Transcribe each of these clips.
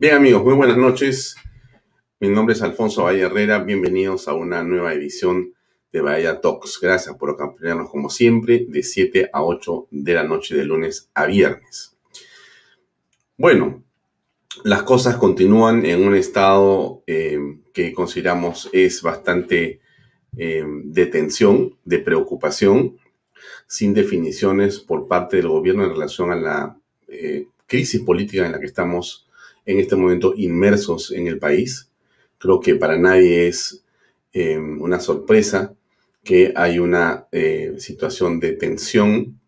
Bien amigos, muy buenas noches. Mi nombre es Alfonso Valle Herrera. Bienvenidos a una nueva edición de Bahía Talks. Gracias por acompañarnos como siempre de 7 a 8 de la noche de lunes a viernes. Bueno, las cosas continúan en un estado eh, que consideramos es bastante eh, de tensión, de preocupación, sin definiciones por parte del gobierno en relación a la eh, crisis política en la que estamos en este momento inmersos en el país. Creo que para nadie es eh, una sorpresa que hay una eh, situación de tensión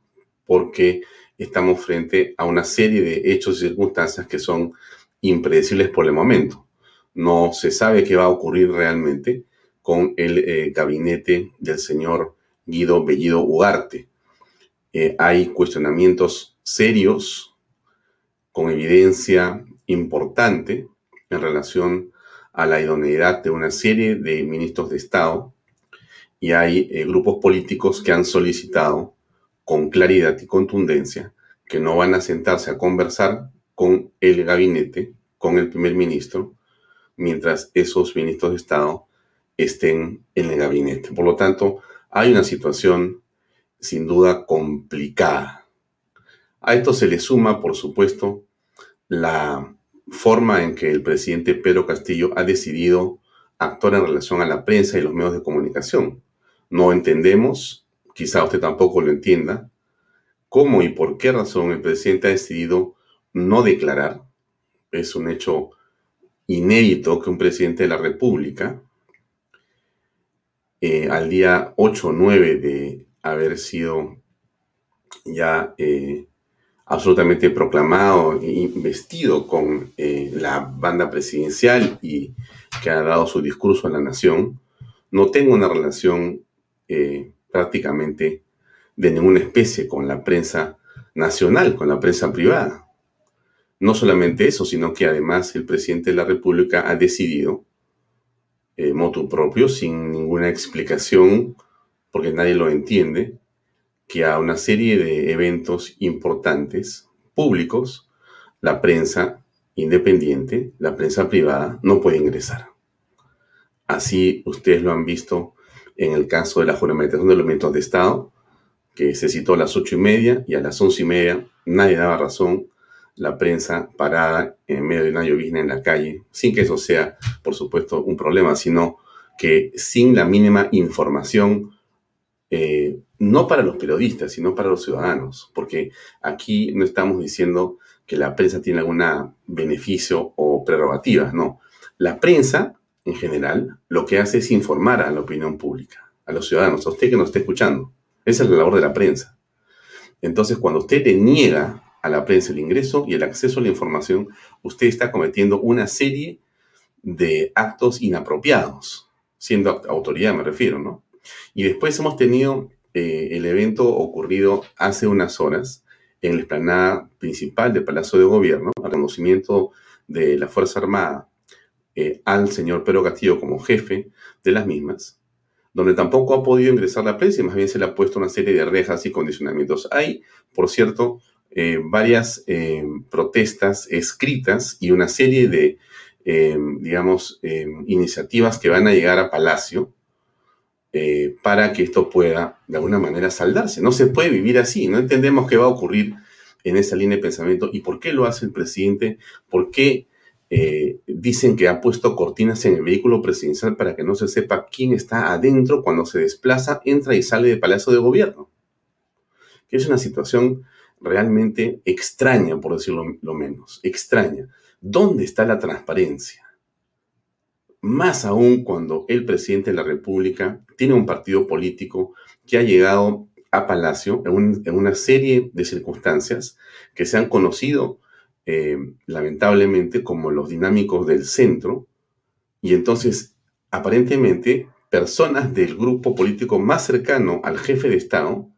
porque estamos frente a una serie de hechos y circunstancias que son impredecibles por el momento. No se sabe qué va a ocurrir realmente con el eh, gabinete del señor Guido Bellido Ugarte. hay cuestionamientos serios, con evidencia importante en relación a la idoneidad de una serie de ministros de Estado y hay eh, grupos políticos que han solicitado con claridad y contundencia que no van a sentarse a conversar con el gabinete, con el primer ministro, mientras esos ministros de Estado estén en el gabinete. Por lo tanto, hay una situación sin duda complicada. A esto se le suma, por supuesto, la forma en que el presidente Pedro Castillo ha decidido actuar en relación a la prensa y los medios de comunicación. No entendemos, quizá usted tampoco lo entienda, cómo y por qué razón el presidente ha decidido no declarar. Es un hecho inédito que un presidente de la República, eh, al día 8 o 9 de haber sido ya eh, absolutamente proclamado e investido con eh, la banda presidencial y que ha dado su discurso a la nación, no tengo una relación eh, prácticamente de ninguna especie con la prensa nacional, con la prensa privada. No solamente eso, sino que además el presidente de la República ha decidido, eh, motu propio, sin ninguna explicación, porque nadie lo entiende, que a una serie de eventos importantes, públicos, la prensa independiente, la prensa privada, no puede ingresar. Así ustedes lo han visto en el caso de la juramentación de elementos de Estado, que se citó a las ocho y media y a las once y media nadie daba razón, la prensa parada en medio de una llovizna en la calle, sin que eso sea, por supuesto, un problema, sino que sin la mínima información eh, no para los periodistas, sino para los ciudadanos, porque aquí no estamos diciendo que la prensa tiene algún beneficio o prerrogativa, no. La prensa, en general, lo que hace es informar a la opinión pública, a los ciudadanos, a usted que nos está escuchando. Esa es la labor de la prensa. Entonces, cuando usted le niega a la prensa el ingreso y el acceso a la información, usted está cometiendo una serie de actos inapropiados, siendo autoridad me refiero, ¿no? Y después hemos tenido eh, el evento ocurrido hace unas horas en la explanada principal del Palacio de Gobierno, al reconocimiento de la Fuerza Armada eh, al señor Pedro Castillo como jefe de las mismas, donde tampoco ha podido ingresar la prensa y más bien se le ha puesto una serie de rejas y condicionamientos. Hay, por cierto, eh, varias protestas escritas y una serie de, digamos, iniciativas que van a llegar a Palacio eh, para que esto pueda de alguna manera saldarse. No se puede vivir así, no entendemos qué va a ocurrir en esa línea de pensamiento y por qué lo hace el presidente, por qué eh, dicen que ha puesto cortinas en el vehículo presidencial para que no se sepa quién está adentro cuando se desplaza, entra y sale del Palacio de Gobierno. Que es una situación realmente extraña, por decirlo lo menos, extraña. ¿Dónde está la transparencia? Más aún cuando el presidente de la República tiene un partido político que ha llegado a Palacio en, una serie de circunstancias que se han conocido eh, lamentablemente como los dinámicos del centro, y entonces aparentemente personas del grupo político más cercano al jefe de Estado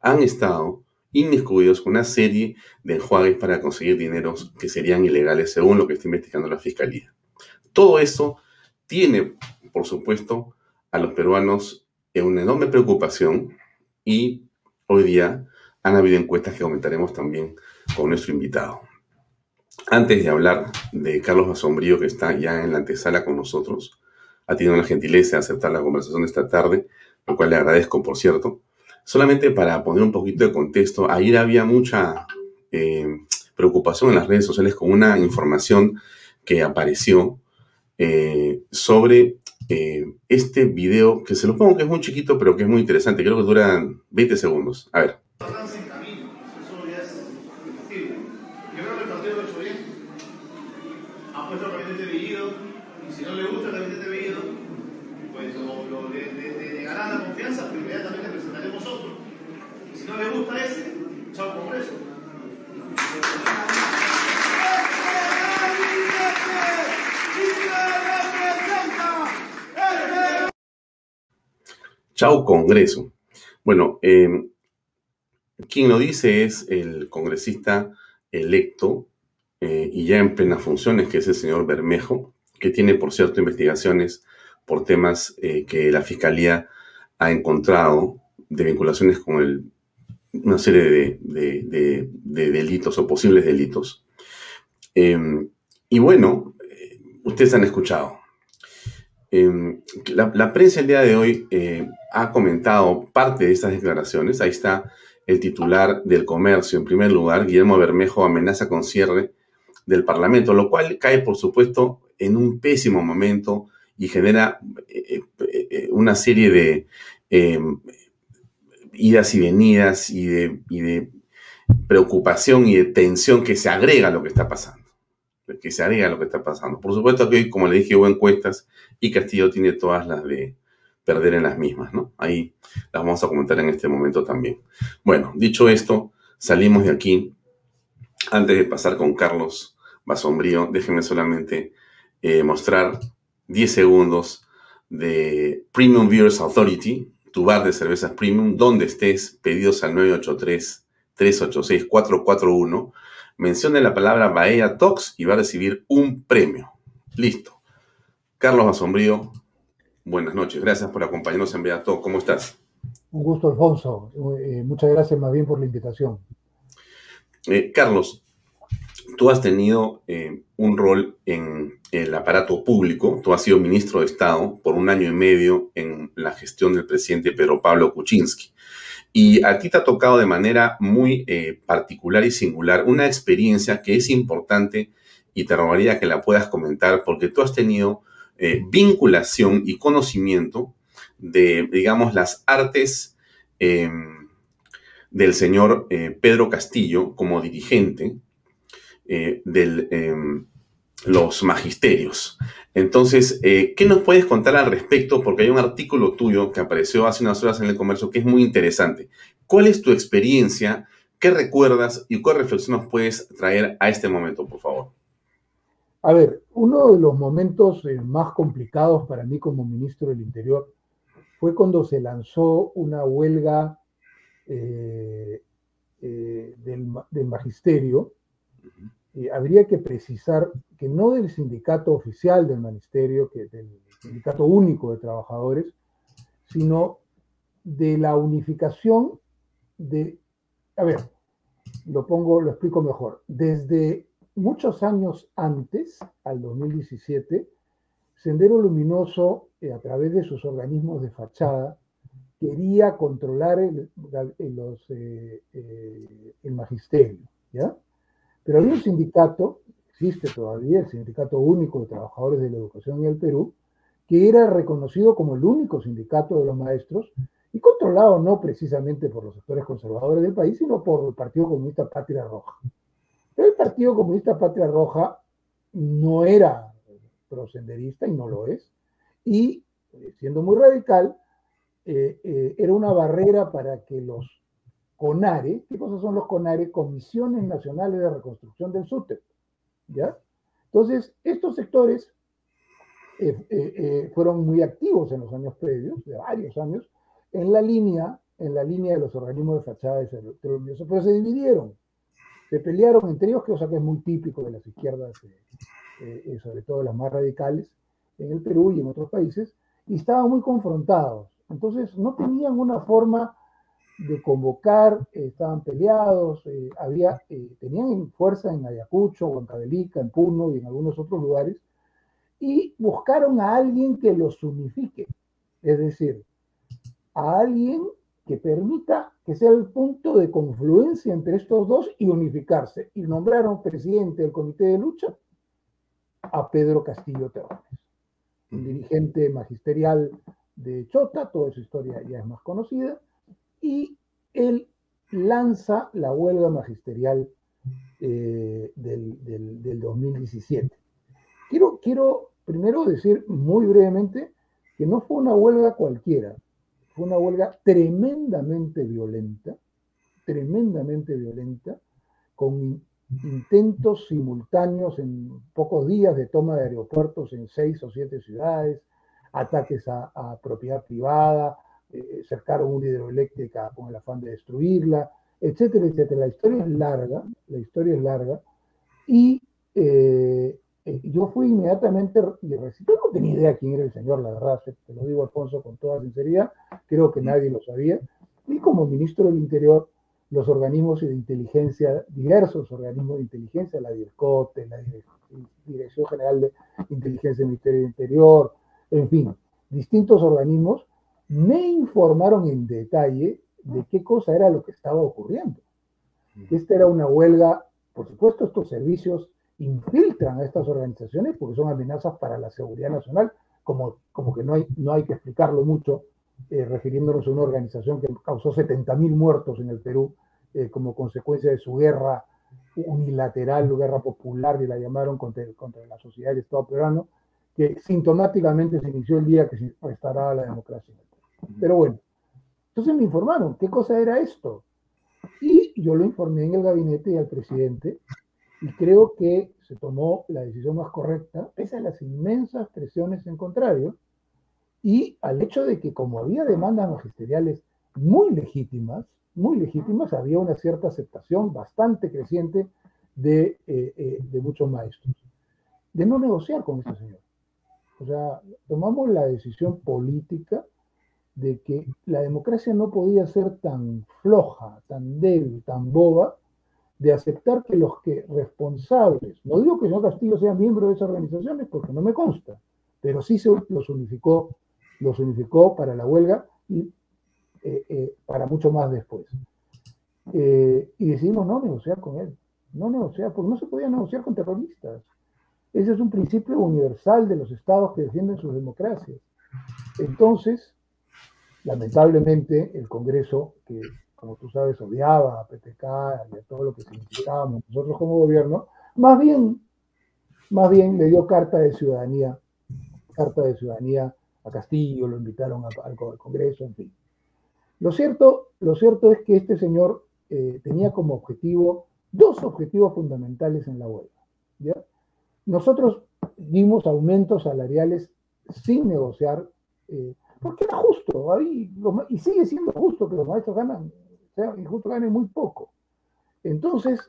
han estado inmiscuidos con una serie de enjuagues para conseguir dineros que serían ilegales según lo que está investigando la Fiscalía. Todo eso tiene, por supuesto, a los peruanos en una enorme preocupación y hoy día han habido encuestas que comentaremos también con nuestro invitado. antes de hablar de Carlos Basombrío, que está ya en la antesala con nosotros, ha tenido la gentileza de aceptar la conversación de esta tarde, lo cual le agradezco, por cierto. Solamente para poner un poquito de contexto, ayer había mucha eh, preocupación en las redes sociales con una información que apareció eh, sobre eh, este video, que se lo pongo que es muy chiquito, pero que es muy interesante. Creo que dura 20 segundos. A ver. Chau Congreso. Bueno, em, quien lo dice es el congresista electo eh, y ya en plenas funciones, que es el señor Bermejo, que tiene, por cierto, investigaciones por temas eh, que la Fiscalía ha encontrado de vinculaciones con una serie de, delitos o posibles delitos. Em, y bueno, eh, ustedes han escuchado. Em, la, prensa el día de hoy ha comentado parte de estas declaraciones. Ahí está el titular del comercio. En primer lugar, Guillermo Bermejo amenaza con cierre del Parlamento, lo cual cae, por supuesto, en un pésimo momento y genera eh, eh, una serie de em, idas y venidas y de, preocupación y de tensión que se agrega a lo que está pasando que se agrega lo que está pasando. Por supuesto que hoy, como le dije, hubo encuestas y Castillo tiene todas las de perder en las mismas, ¿no? Ahí las vamos a comentar en este momento también. Bueno, dicho esto, salimos de aquí. Antes de pasar con Carlos Basombrío, déjenme solamente eh, mostrar 10 segundos de Premium Viewers Authority, tu bar de cervezas premium, donde estés, pedidos al 983-386-441. Mencione la palabra Bahía Talks y va a recibir un premio. Listo. Carlos Basombrío, Buenas noches, gracias por acompañarnos en Beato. ¿Cómo estás? Un gusto, Alfonso. Eh, muchas gracias más bien por la invitación. Eh, Carlos, tú has tenido eh, un rol en el aparato público, tú has sido ministro de Estado por un año y medio en la gestión del presidente Pedro Pablo Kuczynski. Y a ti te ha tocado de manera muy particular y singular una experiencia que es importante y te rogaría que la puedas comentar porque tú has tenido eh, vinculación y conocimiento de, digamos, las artes em, del señor eh, Pedro Castillo como dirigente eh, de em, los magisterios. Entonces, ¿qué nos puedes contar al respecto? Porque hay un artículo tuyo que apareció hace unas horas en el comercio que es muy interesante. ¿Cuál es tu experiencia? ¿Qué recuerdas y qué reflexiones puedes traer a este momento, por favor? A ver, uno de los momentos eh, más complicados para mí como ministro del Interior fue cuando se lanzó una huelga eh, eh, del, magisterio. habría que precisar que no del sindicato oficial del magisterio, que del sindicato único de trabajadores, sino de la unificación de, a ver, lo pongo, lo explico mejor, desde muchos años antes, al 2017, Sendero Luminoso, eh, a través de sus organismos de fachada, quería controlar el, eh, eh, magisterio. Pero había un sindicato, existe todavía, el Sindicato Único de Trabajadores de la Educación en el Perú, que era reconocido como el único sindicato de los maestros y controlado no precisamente por los sectores conservadores del país, sino por el Partido Comunista Patria Roja. El Partido Comunista Patria Roja no era prosenderista y no lo es, y eh, siendo muy radical, eh, eh, era una barrera para que los CONARE, ¿qué cosas son los CONARE? Comisiones Nacionales de Reconstrucción del SUTEP, ¿ya? Entonces, estos sectores fueron muy activos en los años previos, de varios años, en la línea, en la línea de los organismos de fachada de pero se dividieron se pelearon entre ellos, que es muy típico de las izquierdas, eh, eh, sobre todo las más radicales, en el Perú y en otros países, y estaban muy confrontados. Entonces no tenían una forma de convocar, estaban peleados, había, tenían fuerza en Ayacucho, Huancavelica, en Puno y en algunos otros lugares, y buscaron a alguien que los unifique, es decir, a alguien que permita que sea el punto de confluencia entre estos dos y unificarse. Y nombraron presidente del comité de lucha a Pedro Castillo Terrones, un dirigente magisterial de Chota, toda su historia ya es más conocida, y él lanza la huelga magisterial eh, del, del, 2017. Quiero, quiero primero decir muy brevemente que no fue una huelga cualquiera, fue una huelga tremendamente violenta, tremendamente violenta, con intentos simultáneos en pocos días de toma de aeropuertos en seis o siete ciudades, ataques a, propiedad privada, eh, cercaron una hidroeléctrica con el afán de destruirla, etcétera, etcétera. La historia es larga, la historia es larga, y eh, eh, yo fui inmediatamente, yo no tenía idea quién era el señor, la verdad, te lo digo Alfonso con toda sinceridad, creo que nadie lo sabía, y como ministro del Interior, los organismos de inteligencia, diversos organismos de inteligencia, la DIRCOTE, la Dirección General de Inteligencia del Ministerio del Interior, en fin, distintos organismos, me informaron en detalle de qué cosa era lo que estaba ocurriendo. Esta era una huelga, por supuesto, estos servicios infiltran a estas organizaciones porque son amenazas para la seguridad nacional, como, como que no hay, no hay que explicarlo mucho, eh, refiriéndonos a una organización que causó 70.000 muertos en el Perú eh, como consecuencia de su guerra unilateral, guerra popular, que la llamaron contra, contra la sociedad del Estado peruano, que sintomáticamente se inició el día que se restauraba la democracia. Pero bueno, entonces me informaron, ¿qué cosa era esto? Y yo lo informé en el gabinete y al presidente, y creo que se tomó la decisión más correcta, pese a las inmensas presiones en contrario, y al hecho de que como había demandas magisteriales muy legítimas, muy legítimas, había una cierta aceptación bastante creciente de, eh, eh, de muchos maestros, de no negociar con este señor. O sea, tomamos la decisión política de que la democracia no podía ser tan floja, tan débil, tan boba, de aceptar que los que responsables, no digo que señor Castillo sea miembro de esas organizaciones porque no me consta, pero sí se los unificó, los unificó para la huelga y eh, eh, para mucho más después. Eh, y decidimos no negociar con él, no negociar, porque no se podía negociar con terroristas. Ese es un principio universal de los estados que defienden sus democracias. Entonces, lamentablemente, el Congreso, que como tú sabes, odiaba a PTK y a todo lo que significábamos nosotros como gobierno, más bien, más bien le dio carta de ciudadanía, carta de ciudadanía a Castillo, lo invitaron al, Congreso, en fin. Lo cierto, lo cierto es que este señor eh, tenía como objetivo dos objetivos fundamentales en la huelga. Nosotros dimos aumentos salariales sin negociar, eh, porque era justo, y sigue siendo justo que los maestros ganan sea, justo gane muy poco. Entonces,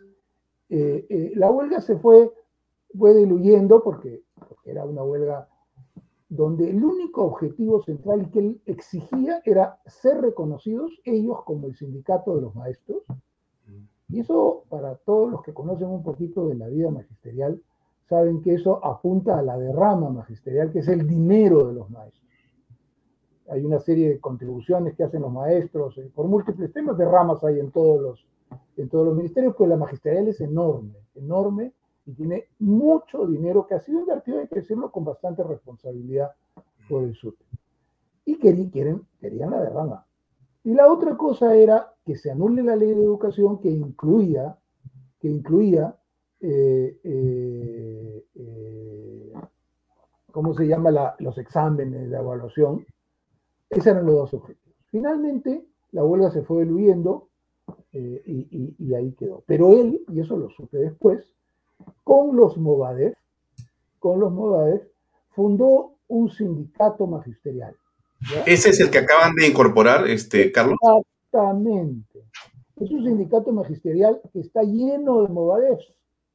eh, eh, la huelga se fue, fue diluyendo porque, porque, era una huelga donde el único objetivo central que él exigía era ser reconocidos ellos como el sindicato de los maestros. Y eso, para todos los que conocen un poquito de la vida magisterial, saben que eso apunta a la derrama magisterial, que es el dinero de los maestros hay una serie de contribuciones que hacen los maestros, eh, por múltiples temas de ramas hay en todos los, en todos los ministerios, pues la magisterial es enorme, enorme, y tiene mucho dinero que ha sido invertido, hay que con bastante responsabilidad por el sur. Y querían, querían la derrama. Y la otra cosa era que se anule la ley de educación que incluía, que incluía eh, eh, ¿cómo se llama? los exámenes, la evaluación, esos eran los dos objetivos. Finalmente, la huelga se fue diluyendo eh, y, ahí quedó. Pero él, y eso lo supe después, con los Movadef, con los Movadef, fundó un sindicato magisterial. ¿Ese es el que acaban de incorporar, este, Carlos? Exactamente. Es un sindicato magisterial que está lleno de Movadef,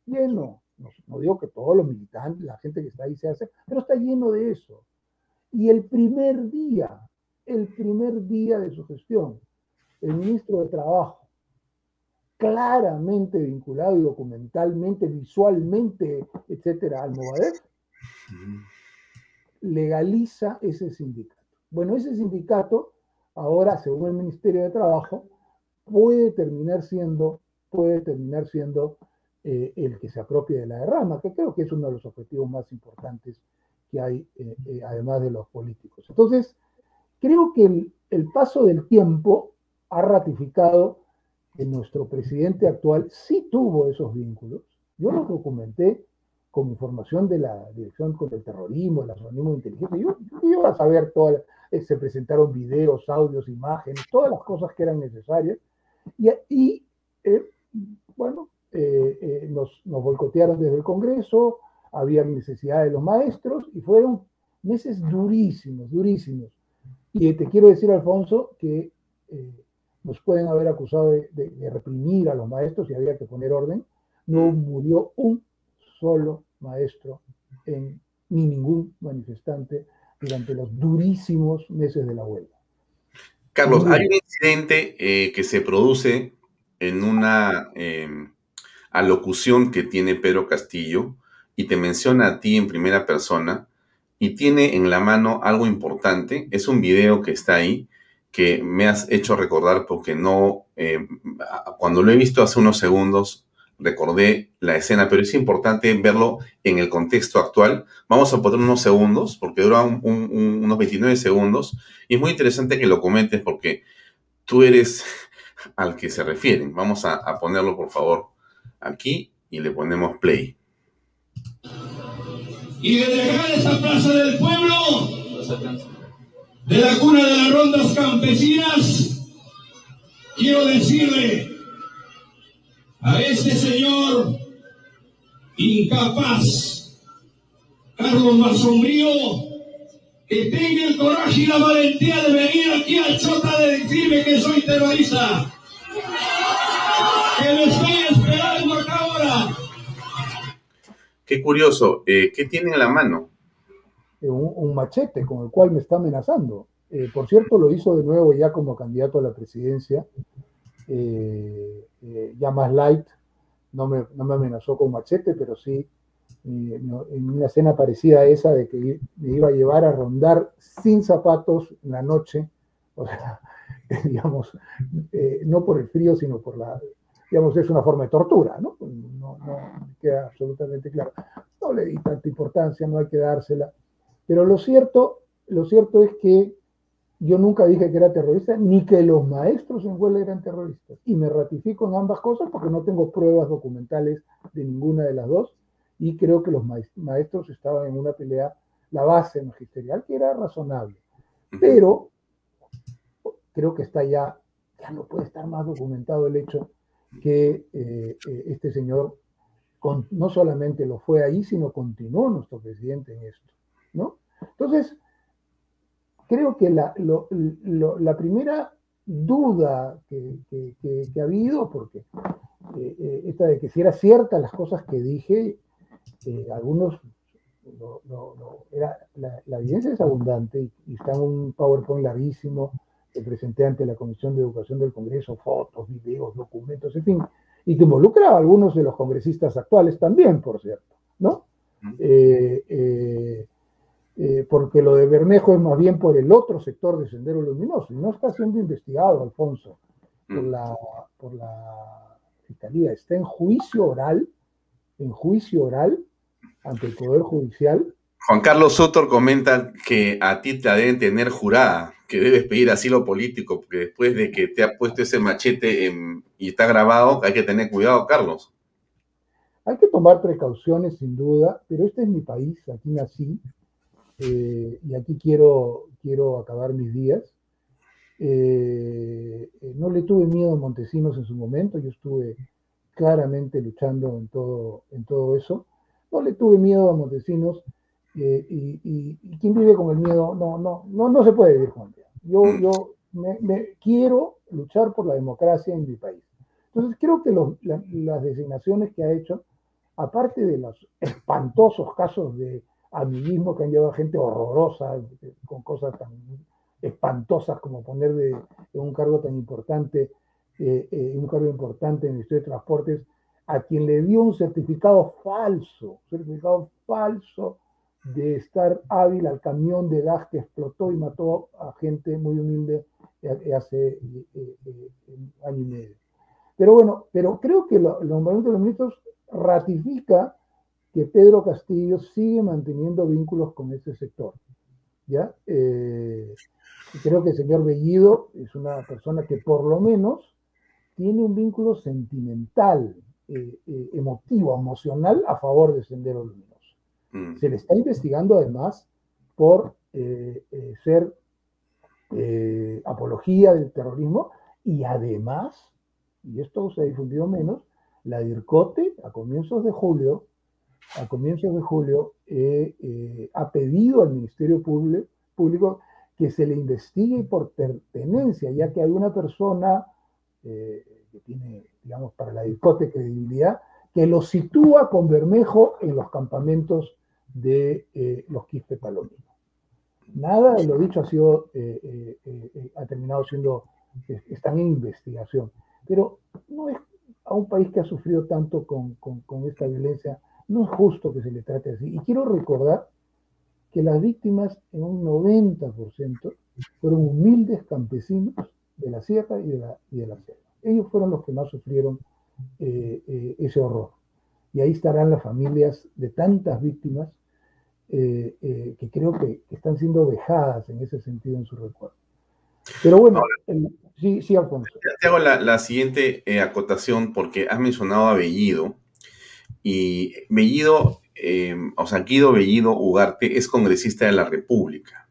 lleno. No, no, digo que todos los militantes, la gente que está ahí se hace, pero está lleno de eso. Y el primer día el primer día de su gestión. el ministro de Trabajo, claramente vinculado y documentalmente, visualmente, etcétera, al Movadef, legaliza ese sindicato. Bueno, ese sindicato, ahora, según el Ministerio de Trabajo, puede terminar siendo, puede terminar siendo eh, el que se apropie de la derrama, que creo que es uno de los objetivos más importantes que hay, eh, eh, además de los políticos. Entonces, creo que el, paso del tiempo ha ratificado que nuestro presidente actual sí tuvo esos vínculos. Yo los documenté con información de la Dirección contra el Terrorismo, el de Inteligencia. Yo, yo iba a saber todas, eh, se presentaron videos, audios, imágenes, todas las cosas que eran necesarias. Y, eh, bueno, eh, nos, nos desde el Congreso, había necesidad de los maestros y fueron meses durísimos, durísimos. Y te quiero decir, Alfonso, que nos pueden haber acusado de, de, reprimir a los maestros y había que poner orden. No murió un solo maestro en, ni ningún manifestante durante los durísimos meses de la huelga. Carlos, hay un incidente eh, que se produce en una eh, alocución que tiene Pedro Castillo y te menciona a ti en primera persona y tiene en la mano algo importante. Es un video que está ahí que me has hecho recordar porque no, eh, cuando lo he visto hace unos segundos, recordé la escena, pero es importante verlo en el contexto actual. Vamos a poner unos segundos, porque dura unos 29 segundos, y es muy interesante que lo comentes porque tú eres al que se refieren. Vamos a, a ponerlo, por favor, aquí y le ponemos play. Y de esta plaza del pueblo, de la cuna de las rondas campesinas, quiero decirle a este señor incapaz, Carlos Masombrío, que tenga el coraje y la valentía de venir aquí al Chota de decirme que soy terrorista. Que me estoy esperando. Qué curioso, eh, ¿qué tiene en la mano? Eh, un, machete con el cual me está amenazando. Eh, por cierto, lo hizo de nuevo ya como candidato a la presidencia ya más light, no me, no me, amenazó con machete, pero sí en una escena parecida a esa de que me iba a llevar a rondar sin zapatos en la noche, o sea, digamos, no por el frío, sino por la, digamos, es una forma de tortura, ¿no? No, no queda absolutamente claro. No le di tanta importancia, no hay que dársela, pero lo cierto, lo cierto es que yo nunca dije que era terrorista, ni que los maestros en huelga eran terroristas. Y me ratifico en ambas cosas porque no tengo pruebas documentales de ninguna de las dos. Y creo que los maestros estaban en una pelea, la base magisterial, que era razonable. Pero creo que está ya, ya no puede estar más documentado el hecho que eh, eh, este señor con, no solamente lo fue ahí, sino continuó nuestro presidente en esto. ¿no? Entonces, creo que la, lo, lo, la primera duda que, que, que, que, ha habido, porque eh, eh, esta de que si era cierta las cosas que dije, eh, algunos, no, no, era, la, la, evidencia es abundante y, y, está en un PowerPoint larguísimo presenté ante la Comisión de Educación del Congreso, fotos, videos, documentos, en fin, y que involucra a algunos de los congresistas actuales también, por cierto, ¿no? Eh, eh, porque lo de Bermejo es más bien por el otro sector de Sendero Luminoso y no está siendo investigado, Alfonso, por la, por la Fiscalía. Está en juicio oral, en juicio oral ante el Poder Judicial. Juan Carlos Sotor comenta que a ti te deben tener jurada, que debes pedir asilo político, porque después de que te ha puesto ese machete en, y está grabado, hay que tener cuidado, Carlos. Hay que tomar precauciones, sin duda, pero este es mi país, aquí nací, eh, y aquí quiero, quiero acabar mis días. Eh, eh, no le tuve miedo a Montesinos en su momento, yo estuve claramente luchando en todo, en todo eso. No le tuve miedo a Montesinos eh, y, y, y, quien vive con el miedo, no, no, no, no se puede vivir con el miedo. Yo, yo me, me quiero luchar por la democracia en mi país. Entonces creo que los, la, las designaciones que ha hecho, aparte de los espantosos casos de amiguismo que han llevado a gente horrorosa con cosas tan espantosas como poner de, un cargo tan importante, eh, un cargo importante en el Ministerio de Transportes, a quien le dio un certificado falso, certificado falso de estar hábil al camión de gas que explotó y mató a gente muy humilde hace un año y medio. Pero bueno, pero creo que los nombramiento de los ministros ratifica que Pedro Castillo sigue manteniendo vínculos con ese sector. ¿ya? Eh, creo que el señor Bellido es una persona que por lo menos tiene un vínculo sentimental, eh, eh, emotivo, emocional a favor de Sendero Luminoso. Mm. Se le está investigando además por ser apología del terrorismo y además, y esto se ha difundido menos, la DIRCOTE a comienzos de julio a comienzos de julio, eh, eh, ha pedido al Ministerio Público que se le investigue por pertenencia, ya que hay una persona eh, que tiene, digamos, para la discote credibilidad, que lo sitúa con Bermejo en los campamentos de los Quispe Palomino. Nada de lo dicho ha sido, ha terminado siendo, están en investigación. Pero no es a un país que ha sufrido tanto con, con esta violencia, no es justo que se le trate así. Y quiero recordar que las víctimas en un 90% fueron humildes campesinos de la sierra y de la, y de la selva. Ellos fueron los que más sufrieron eh, eh, ese horror. Y ahí estarán las familias de tantas víctimas eh, que creo que, están siendo dejadas en ese sentido en su recuerdo. Pero bueno, sí, sí, Alfonso. Te hago la, la siguiente acotación porque has mencionado a Bellido y Bellido, eh, o sea, Guido Bellido Ugarte es congresista de la República.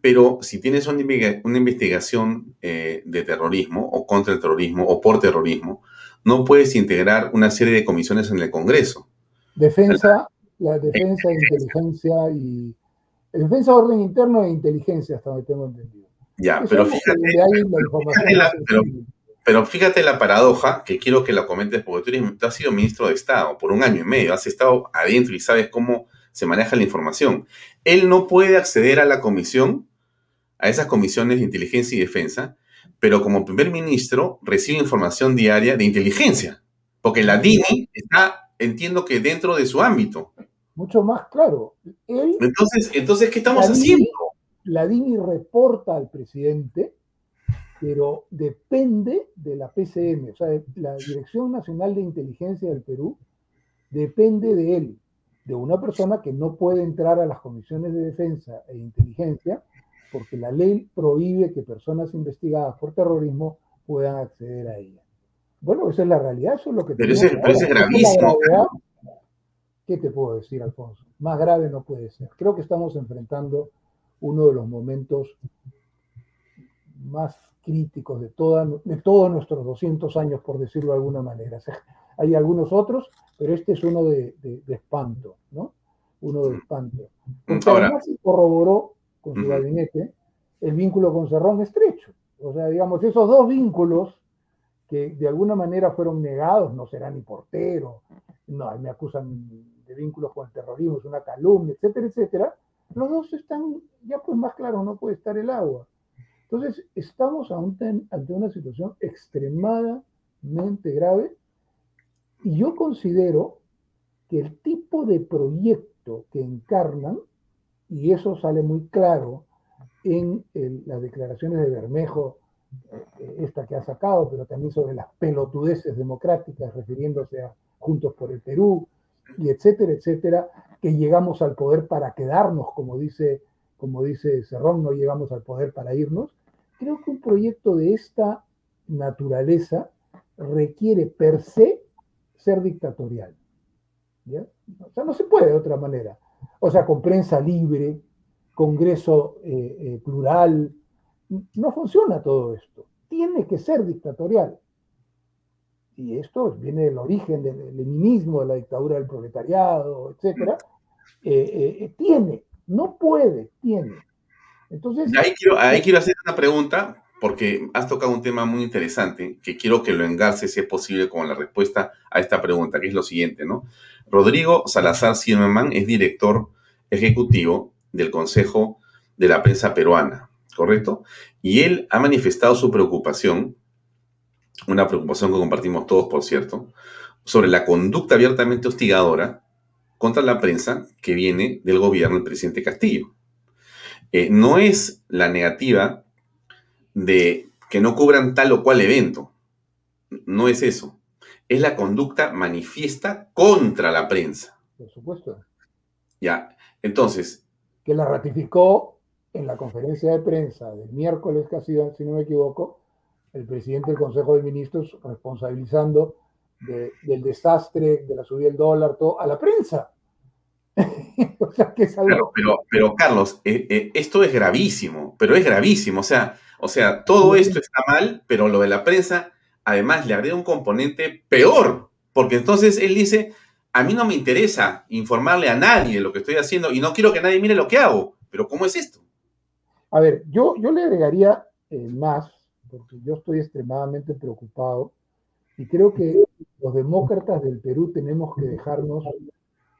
Pero si tienes una, investigación eh, de terrorismo o contra el terrorismo o por terrorismo, no puedes integrar una serie de comisiones en el Congreso. Defensa, la defensa de inteligencia y defensa de orden interno e inteligencia, hasta donde tengo entendido. Ya, pero fíjate, pero fíjate la paradoja, que quiero que la comentes, porque tú, has sido ministro de Estado por un año y medio, has estado adentro y sabes cómo se maneja la información. Él no puede acceder a la comisión, a esas comisiones de inteligencia y defensa, pero como primer ministro recibe información diaria de inteligencia, porque la DINI está, entiendo que dentro de su ámbito. Mucho más claro. entonces, entonces, ¿qué estamos haciendo? La DINI reporta al presidente pero depende de la PCM, o sea, la Dirección Nacional de Inteligencia del Perú depende de él, de una persona que no puede entrar a las comisiones de defensa e inteligencia, porque la ley prohíbe que personas investigadas por terrorismo puedan acceder a ella. Bueno, esa es la realidad, eso es lo que Pero ese, es gravísimo. ¿Qué te puedo decir, Alfonso? Más grave no puede ser. Creo que estamos enfrentando uno de los momentos más críticos de, toda, de todos nuestros 200 años, por decirlo de alguna manera. hay algunos otros, pero este es uno de, espanto, ¿no? Uno de espanto. Porque además se corroboró con su gabinete el vínculo con Cerrón estrecho. O sea, digamos, esos dos vínculos que de alguna manera fueron negados, no será ni portero, no, me acusan de vínculos con el terrorismo, es una calumnia, etcétera, etcétera, los dos están, ya pues más claro, no puede estar el agua. Entonces, estamos ante una situación extremadamente grave y yo considero que el tipo de proyecto que encarnan, y eso sale muy claro en las declaraciones de Bermejo, esta que ha sacado, pero también sobre las pelotudeces democráticas refiriéndose a Juntos por el Perú, y etcétera, etcétera, que llegamos al poder para quedarnos, como dice como dice Cerrón, no llegamos al poder para irnos. Creo que un proyecto de esta naturaleza requiere per se ser dictatorial. O sea, no se puede de otra manera. O sea, con prensa libre, congreso eh, eh, plural, no funciona todo esto. Tiene que ser dictatorial. Y esto viene del origen del leninismo, de la dictadura del proletariado, etc. Eh, tiene no puede, tiene. Entonces. Ahí quiero, ahí quiero hacer una pregunta, porque has tocado un tema muy interesante, que quiero que lo engarce, si es posible, con la respuesta a esta pregunta, que es lo siguiente, ¿no? Rodrigo Salazar Zimmerman es director ejecutivo del Consejo de la Prensa Peruana. ¿Correcto? Y él ha manifestado su preocupación, una preocupación que compartimos todos, por cierto, sobre la conducta abiertamente hostigadora contra la prensa que viene del gobierno del presidente Castillo. Eh, no es la negativa de que no cubran tal o cual evento, no es eso, es la conducta manifiesta contra la prensa. Por supuesto. Ya, entonces... Que la ratificó en la conferencia de prensa del miércoles que ha sido, si no me equivoco, el presidente del Consejo de Ministros responsabilizando del desastre, de la subida del dólar, todo, a la prensa. o sea, que es algo... pero, pero, Carlos, eh, eh, esto es gravísimo, pero es gravísimo. O sea, o sea, todo esto está mal, pero lo de la prensa, además, le agrega un componente peor, porque entonces él dice, a mí no me interesa informarle a nadie de lo que estoy haciendo y no quiero que nadie mire lo que hago, pero ¿cómo es esto? A ver, yo, yo le agregaría eh, más, porque yo estoy extremadamente preocupado y creo que los demócratas del Perú tenemos que dejarnos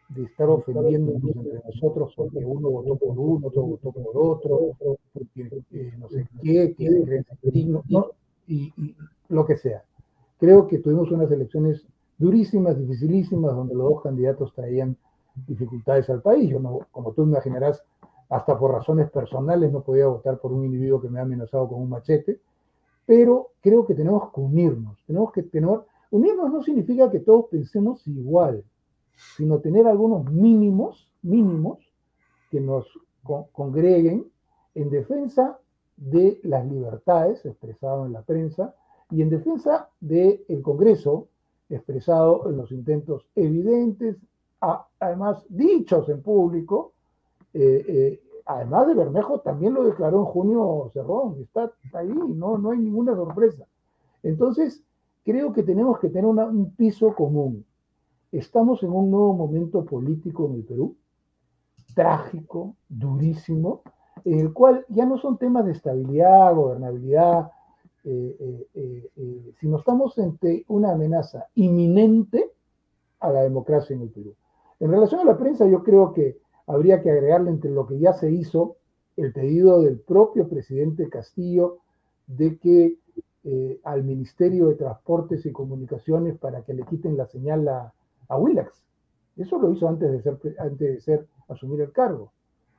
de estar ofendiéndonos entre nosotros porque uno votó por uno, otro votó por otro, porque eh, no sé qué, que no, y, y, lo que sea. Creo que tuvimos unas elecciones durísimas, dificilísimas, donde los dos candidatos traían dificultades al país. Yo, no, como tú imaginarás, hasta por razones personales no podía votar por un individuo que me ha amenazado con un machete, pero creo que tenemos que unirnos, tenemos que tener, unirnos no significa que todos pensemos igual, sino tener algunos mínimos, mínimos, que nos congreguen en defensa de las libertades expresado en la prensa y en defensa del Congreso expresado en los intentos evidentes, además dichos en público. Eh, eh, además de Bermejo, también lo declaró en junio Cerrón, está, ahí, no, no hay ninguna sorpresa. Entonces, creo que tenemos que tener un piso común. Estamos en un nuevo momento político en el Perú, trágico, durísimo, en el cual ya no son temas de estabilidad, gobernabilidad, eh, eh, eh, sino estamos ante una amenaza inminente a la democracia en el Perú. En relación a la prensa, yo creo que habría que agregarle entre lo que ya se hizo el pedido del propio presidente Castillo de que al Ministerio de Transportes y Comunicaciones para que le quiten la señal a, a. Eso lo hizo antes de, ser, antes de ser, asumir el cargo.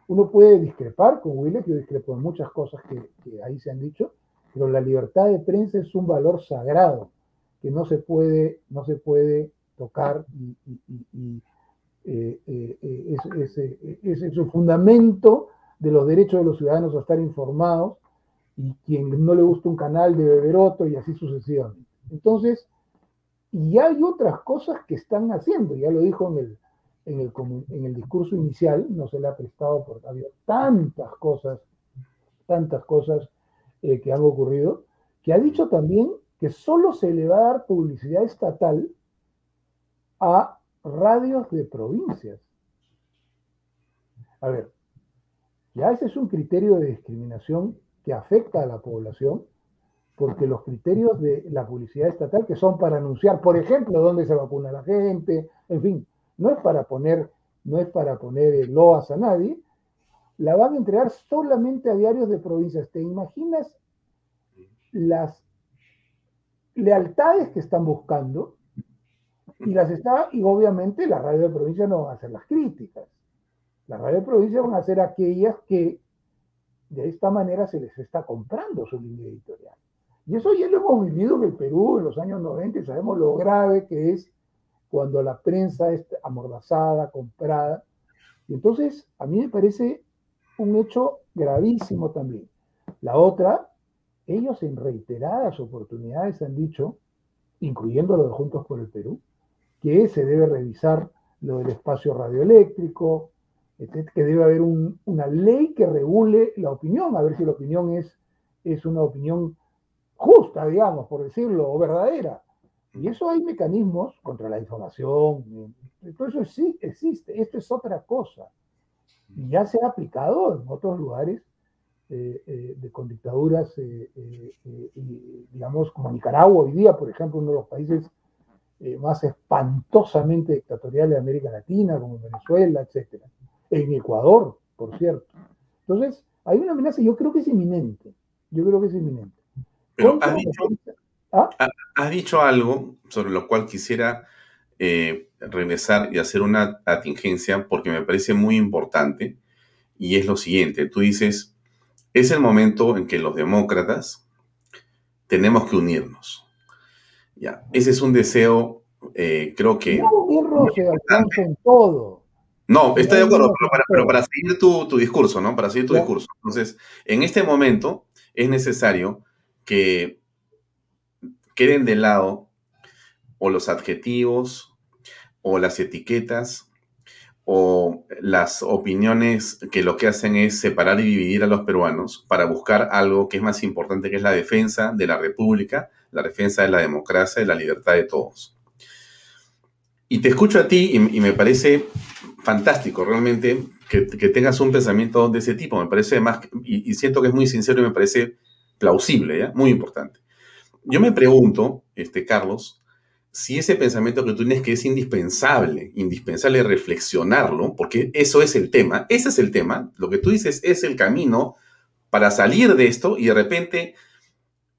Uno puede discrepar con Willax, yo discrepo en muchas cosas que, ahí se han dicho, pero la libertad de prensa es un valor sagrado que no se puede, no se puede tocar y, eh, eh, eh, es, su fundamento de los derechos de los ciudadanos a estar informados y quien no le gusta un canal debe ver otro y así sucesivamente. Entonces, y hay otras cosas que están haciendo, ya lo dijo en el, en el, el discurso inicial, no se le ha prestado porque había tantas cosas, tantas cosas eh, que han ocurrido, que ha dicho también que solo se le va a dar publicidad estatal a radios de provincias. A ver, ya ese es un criterio de discriminación que afecta a la población, porque los criterios de la publicidad estatal, que son para anunciar, por ejemplo, dónde se vacuna la gente, en fin, no es para poner, no es para poner loas a nadie, la van a entregar solamente a diarios de provincias. ¿Te imaginas las lealtades que están buscando? Y las está, y obviamente la radio de provincia no va a hacer las críticas. La radio de provincia van a ser aquellas que de esta manera se les está comprando su línea editorial. Y eso ya lo hemos vivido en el Perú en los años 90 y sabemos lo grave que es cuando la prensa es amordazada, comprada. Y entonces, a mí me parece un hecho gravísimo también. La otra, ellos en reiteradas oportunidades han dicho, incluyendo lo de Juntos por el Perú, que se debe revisar lo del espacio radioeléctrico, que debe haber una ley que regule la opinión, a ver si la opinión es, es una opinión justa, digamos, por decirlo, o verdadera. Y eso hay mecanismos contra la información, todo eso sí existe, esto es otra cosa y ya se ha aplicado en otros lugares eh, eh, de, con dictaduras, eh, digamos, como Nicaragua hoy día, por ejemplo, uno de los países más espantosamente dictatoriales de América Latina, como Venezuela, etc. En Ecuador, por cierto. Entonces, Hay una amenaza, yo creo que es inminente. Yo creo que es inminente. Pero has dicho, ¿Ah? has dicho, algo sobre lo cual quisiera eh, regresar y hacer una atingencia porque me parece muy importante y es lo siguiente. Tú dices, es el momento en que los demócratas tenemos que unirnos. Ya, ese es un deseo, eh, creo que... No, se en todo. No, estoy de acuerdo, pero para, seguir tu, discurso, ¿no? Para seguir tu discurso. Entonces, en este momento es necesario que queden de lado o los adjetivos o las etiquetas o las opiniones que lo que hacen es separar y dividir a los peruanos para buscar algo que es más importante, que es la defensa de la república, la defensa de la democracia y la libertad de todos. Y te escucho a ti y, me parece fantástico realmente que, tengas un pensamiento de ese tipo. Me parece más, y, siento que es muy sincero y me parece plausible, ¿ya? muy importante. Yo me pregunto, este, Carlos, si ese pensamiento que tú tienes que es indispensable, indispensable reflexionarlo, porque eso es el tema, ese es el tema, lo que tú dices es el camino para salir de esto y de repente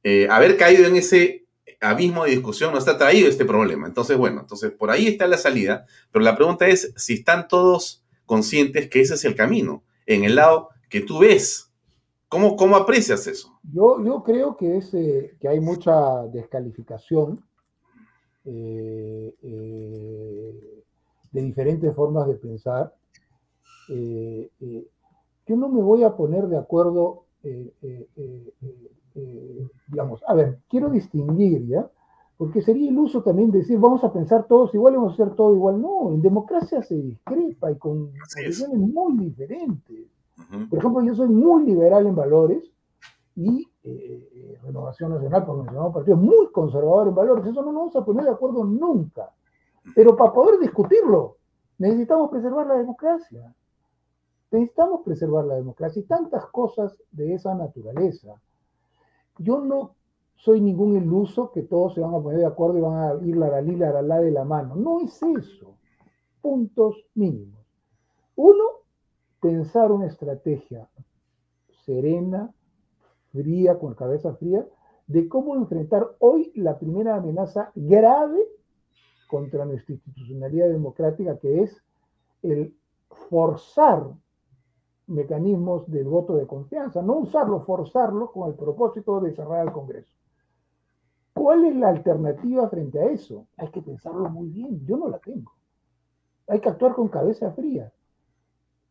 eh, haber caído en ese abismo de discusión nos ha traído este problema. Entonces, bueno, entonces por ahí está la salida, pero la pregunta es si están todos conscientes que ese es el camino, en el lado que tú ves. ¿Cómo, cómo aprecias eso? Yo, creo que, es, eh, que hay mucha descalificación eh, eh, de diferentes formas de pensar, yo no me voy a poner de acuerdo, digamos, a ver, quiero distinguir, ¿ya? Porque sería iluso también decir, vamos a pensar todos igual vamos a hacer todo igual. No, en democracia se discrepa y con posiciones muy diferentes. Por ejemplo, yo soy muy liberal en valores y eh, Renovación Nacional, por mencionar un partido muy conservador en valores, eso no nos vamos a poner de acuerdo nunca. Pero para poder discutirlo, necesitamos preservar la democracia. Necesitamos preservar la democracia y tantas cosas de esa naturaleza. Yo no soy ningún iluso que todos se van a poner de acuerdo y van a ir la la la la de la mano. No es eso. Puntos mínimos. Uno, pensar una estrategia serena, fría, con cabeza fría, de cómo enfrentar hoy la primera amenaza grave contra nuestra institucionalidad democrática, que es el forzar mecanismos del voto de confianza, no usarlo, forzarlo con el propósito de cerrar el Congreso. ¿Cuál es la alternativa frente a eso? Hay que pensarlo muy bien, yo no la tengo. Hay que actuar con cabeza fría.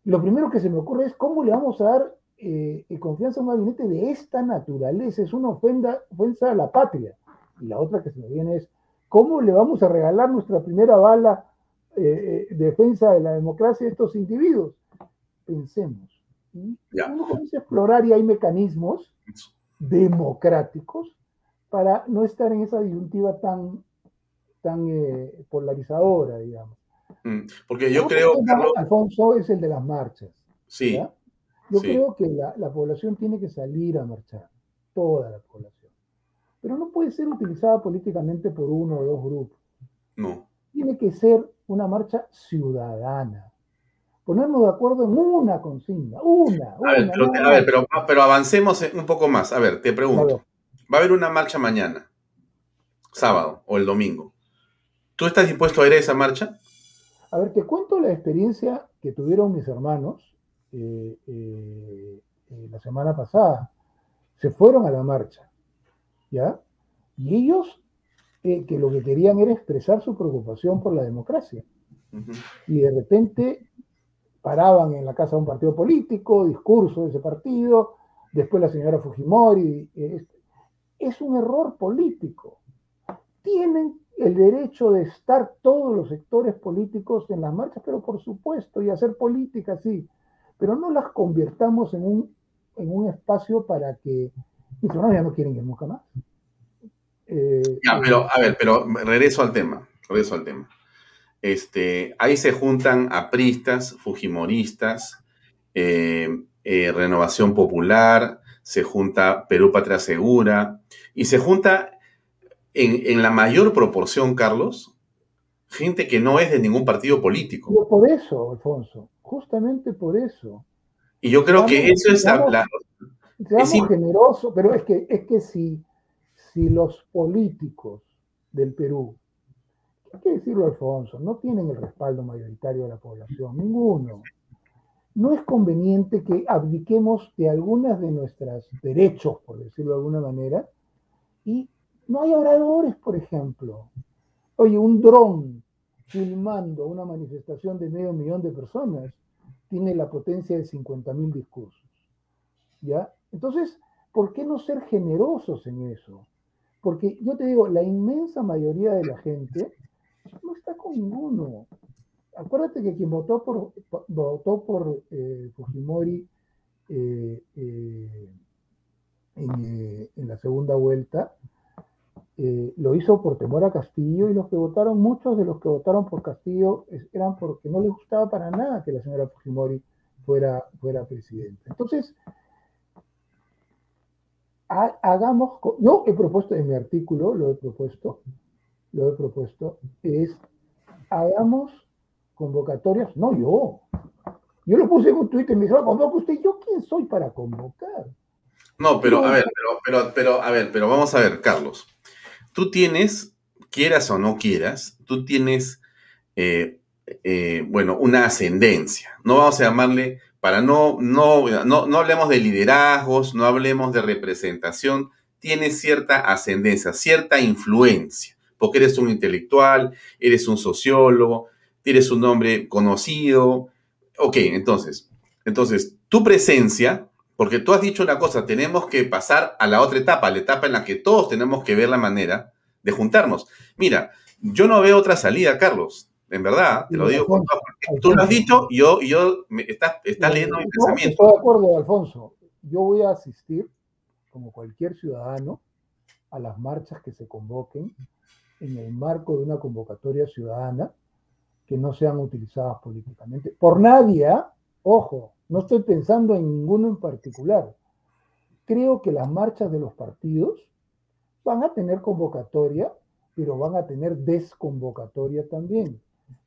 Lo primero que se me ocurre es cómo le vamos a dar eh, confianza en un gabinete de esta naturaleza, es una ofensa a la patria. Y la otra que se me viene es, ¿cómo le vamos a regalar nuestra primera bala eh, eh, defensa de la democracia a estos individuos? Pensemos. Uno comienza a explorar y hay mecanismos democráticos para no estar en esa disyuntiva tan, tan eh, polarizadora, digamos. Mm, porque yo creo... Alfonso es el de las marchas. Sí. Yo creo que la, población tiene que salir a marchar, toda la población. Pero no puede ser utilizada políticamente por uno o dos grupos. No. Tiene que ser una marcha ciudadana. Ponernos de acuerdo en una consigna, una. A ver, pero, a ver pero, avancemos un poco más. A ver, te pregunto. Va a haber una marcha mañana, sábado o el domingo. ¿Tú estás dispuesto a ir a esa marcha? A ver, te cuento la experiencia que tuvieron mis hermanos eh, eh, eh, la semana pasada, se fueron a la marcha, ¿ya? Y ellos que lo que querían era expresar su preocupación por la democracia. Y de repente paraban en la casa de un partido político, discurso de ese partido, después la señora Fujimori. es un error político. Tienen el derecho de estar todos los sectores políticos en las marchas, pero por supuesto, y hacer política, sí, pero no las convirtamos en un, en un espacio para que mis hermanos ya no quieren ir nunca más. Eh, ya, pero a ver, pero regreso al tema, regreso al tema. Este, ahí se juntan apristas, fujimoristas, eh, eh, Renovación Popular, se junta Perú Patria Segura, y se junta en, en, la mayor proporción, Carlos, gente que no es de ningún partido político. por eso, Alfonso, justamente por eso. Y yo creo que eso es la, Seamos generosos, pero es que, es que si, si los políticos del Perú, hay que decirlo Alfonso, no tienen el respaldo mayoritario de la población, ninguno. No es conveniente que abdiquemos de algunas de nuestros derechos, por decirlo de alguna manera, y no hay oradores, por ejemplo. Oye, un dron filmando una manifestación de medio millón de personas tiene la potencia de 50.000 discursos. ¿Ya? Entonces, ¿por qué no ser generosos en eso? Porque yo te digo, la inmensa mayoría de la gente no está con ninguno. Acuérdate que quien votó por, votó por eh, Fujimori eh, eh, en, la segunda vuelta, lo hizo por temor a Castillo y los que votaron, muchos de los que votaron por Castillo eran porque no les gustaba para nada que la señora Fujimori fuera, fuera presidenta. Entonces, hagamos, yo he propuesto en mi artículo, lo he propuesto, lo he propuesto, es hagamos convocatorias, no yo. Yo lo puse en un Twitter y me dijo, convoca usted, ¿yo quién soy para convocar? No, pero a ver, pero, pero, pero, a ver, pero vamos a ver, Carlos. Tú tienes, quieras o no quieras, tú tienes, eh, eh, bueno, una ascendencia. No vamos a llamarle para no, no, no, hablemos de liderazgos, no hablemos de representación, tienes cierta ascendencia, cierta influencia, porque eres un intelectual, eres un sociólogo, tienes un nombre conocido. Ok, entonces, entonces, tu presencia, porque tú has dicho una cosa, tenemos que pasar a la otra etapa, la etapa en la que todos tenemos que ver la manera de juntarnos. Mira, yo no veo otra salida, Carlos en verdad, te lo digo con Tú lo has dicho y yo, yo me, estás, leyendo mi pensamiento. Estoy de acuerdo, Alfonso. Yo voy a asistir, como cualquier ciudadano, a las marchas que se convoquen en el marco de una convocatoria ciudadana que no sean utilizadas políticamente. Por nadie, ¿ah? ojo, no estoy pensando en ninguno en particular. Creo que las marchas de los partidos van a tener convocatoria, pero van a tener desconvocatoria también.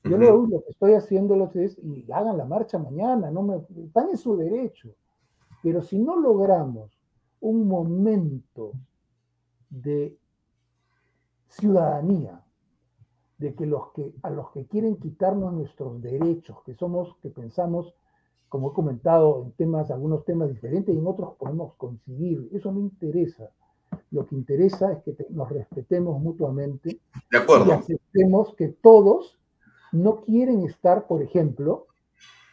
Yo lo, que estoy haciendo es, y hagan la marcha mañana, no me, están en su derecho. Pero si no logramos un momento de ciudadanía, de que, los que a los que quieren quitarnos nuestros derechos, que somos, que pensamos, como he comentado en temas, algunos temas diferentes y en otros podemos coincidir, eso no interesa. Lo que interesa es que nos respetemos mutuamente de acuerdo. y aceptemos que todos no quieren estar, por ejemplo,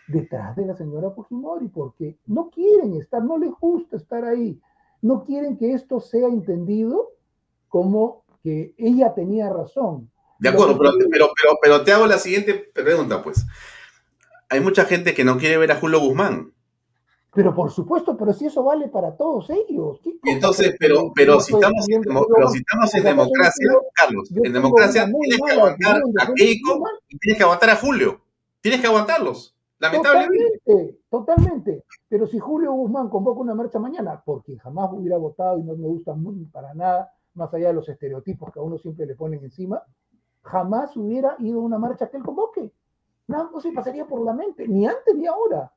detrás de la señora Fujimori, porque no quieren estar, no les gusta estar ahí, no quieren que esto sea entendido como que ella tenía razón. De acuerdo, pero, pero, pero, te hago la siguiente pregunta, pues. Hay mucha gente que no quiere ver a Julio Guzmán. Pero por supuesto, pero si eso vale para todos ellos. Entonces, pero, pero, si estamos, en, pero si estamos en democracia, Carlos, en democracia tienes que aguantar a Keiko y tienes que aguantar a Julio. Tienes que aguantarlos. Lamentablemente. Totalmente, totalmente. Pero si Julio Guzmán convoca una marcha mañana, porque jamás hubiera votado y no me gusta muy para nada, más allá de los estereotipos que a uno siempre le ponen encima, jamás hubiera ido a una marcha que él convoque. No, no se pasaría por la mente, ni antes ni ahora.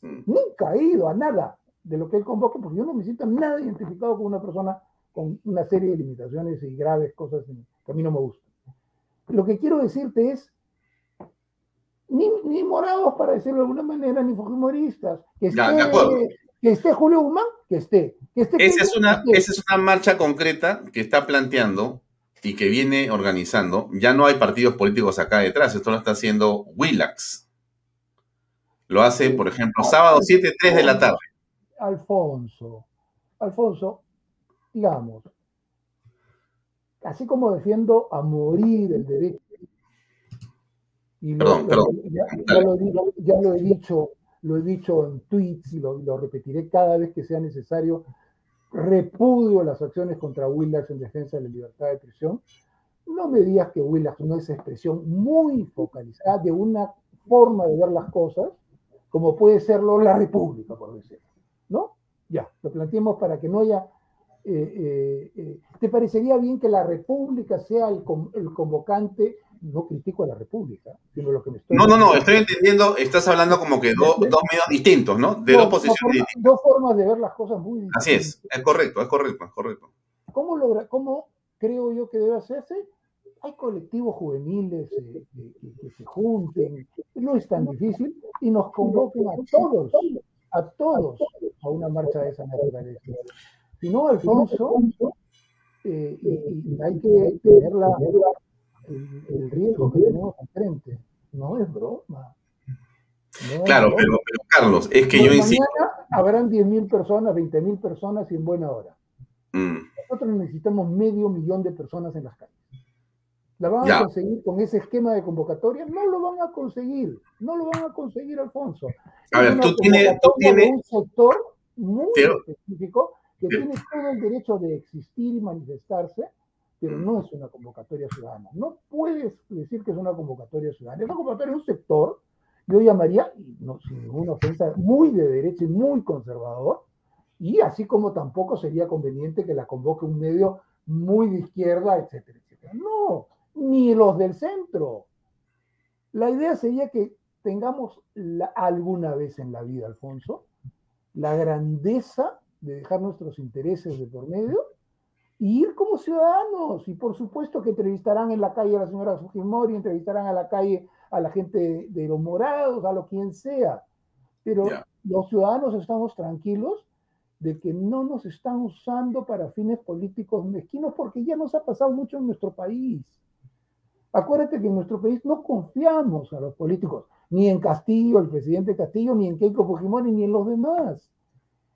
Mm. Nunca he ido a nada de lo que él convoque, porque yo no me siento nada identificado con una persona con una serie de limitaciones y graves cosas que a mí no me gustan. Lo que quiero decirte es, ni, ni morados, para decirlo de alguna manera, ni fujimoristas, que esté, que esté Julio Guzmán, que esté. esa, es una, esa es una marcha concreta que está planteando y que viene organizando. Ya no hay partidos políticos acá detrás, esto lo está haciendo Willax. Lo hace, por ejemplo, sábado 7, 3 de la tarde. Alfonso, Alfonso, digamos, así como defiendo a morir el derecho, y perdón, perdón. Ya, lo, he dicho, lo he dicho en tweets y lo, repetiré cada vez que sea necesario, repudio las acciones contra Willax en defensa de la libertad de expresión. No me digas que Willax no es expresión muy focalizada de una forma de ver las cosas, como puede serlo la República, por decirlo. ¿No? Ya, lo planteemos para que no haya... Eh, eh, eh, ¿Te parecería bien que la República sea el, convocante? No critico a la República, sino lo que me estoy... No, no, no, estoy entendiendo, estás hablando como que dos medios distintos, ¿no? De dos posiciones distintas. Dos formas de ver las cosas muy distintas. Así es, es correcto, es correcto, es correcto. ¿Cómo, logra, cómo creo yo que debe hacerse? Hay colectivos juveniles eh, que, se junten, no es tan difícil, y nos convoquen a todos, a todos, a una marcha de esa naturaleza. Si no, Alfonso, eh, y, hay que tener la, el, riesgo que tenemos enfrente. No es broma. claro, Pero, Carlos, es que yo insisto. Habrán 10.000 personas, 20.000 personas y en buena hora. Mm. Nosotros necesitamos medio millón de personas en las calles. ¿La van a conseguir con ese esquema de convocatoria? No lo van a conseguir. No lo van a conseguir, Alfonso. A ver, tú tienes, tú tienes. Un sector muy específico que tiene todo el derecho de existir y manifestarse, pero no es una convocatoria ciudadana. No puedes decir que es una convocatoria ciudadana. Es una convocatoria de un sector, yo llamaría, no, sin ninguna ofensa, muy de derecha y muy conservador, y así como tampoco sería conveniente que la convoque un medio muy de izquierda, etcétera, etcétera. No, ni los del centro. La idea sería que tengamos alguna vez en la vida, Alfonso, la grandeza de dejar nuestros intereses de por medio y ir como ciudadanos. Y por supuesto que entrevistarán en la calle a la señora Fujimori, entrevistarán a la calle a la gente de los morados, a lo quien sea. Pero los ciudadanos estamos tranquilos de que no nos están usando para fines políticos mezquinos porque ya nos ha pasado mucho en nuestro país. Acuérdate que en nuestro país no confiamos a los políticos, ni en Castillo, el presidente Castillo, ni en Keiko Fujimori, ni en los demás.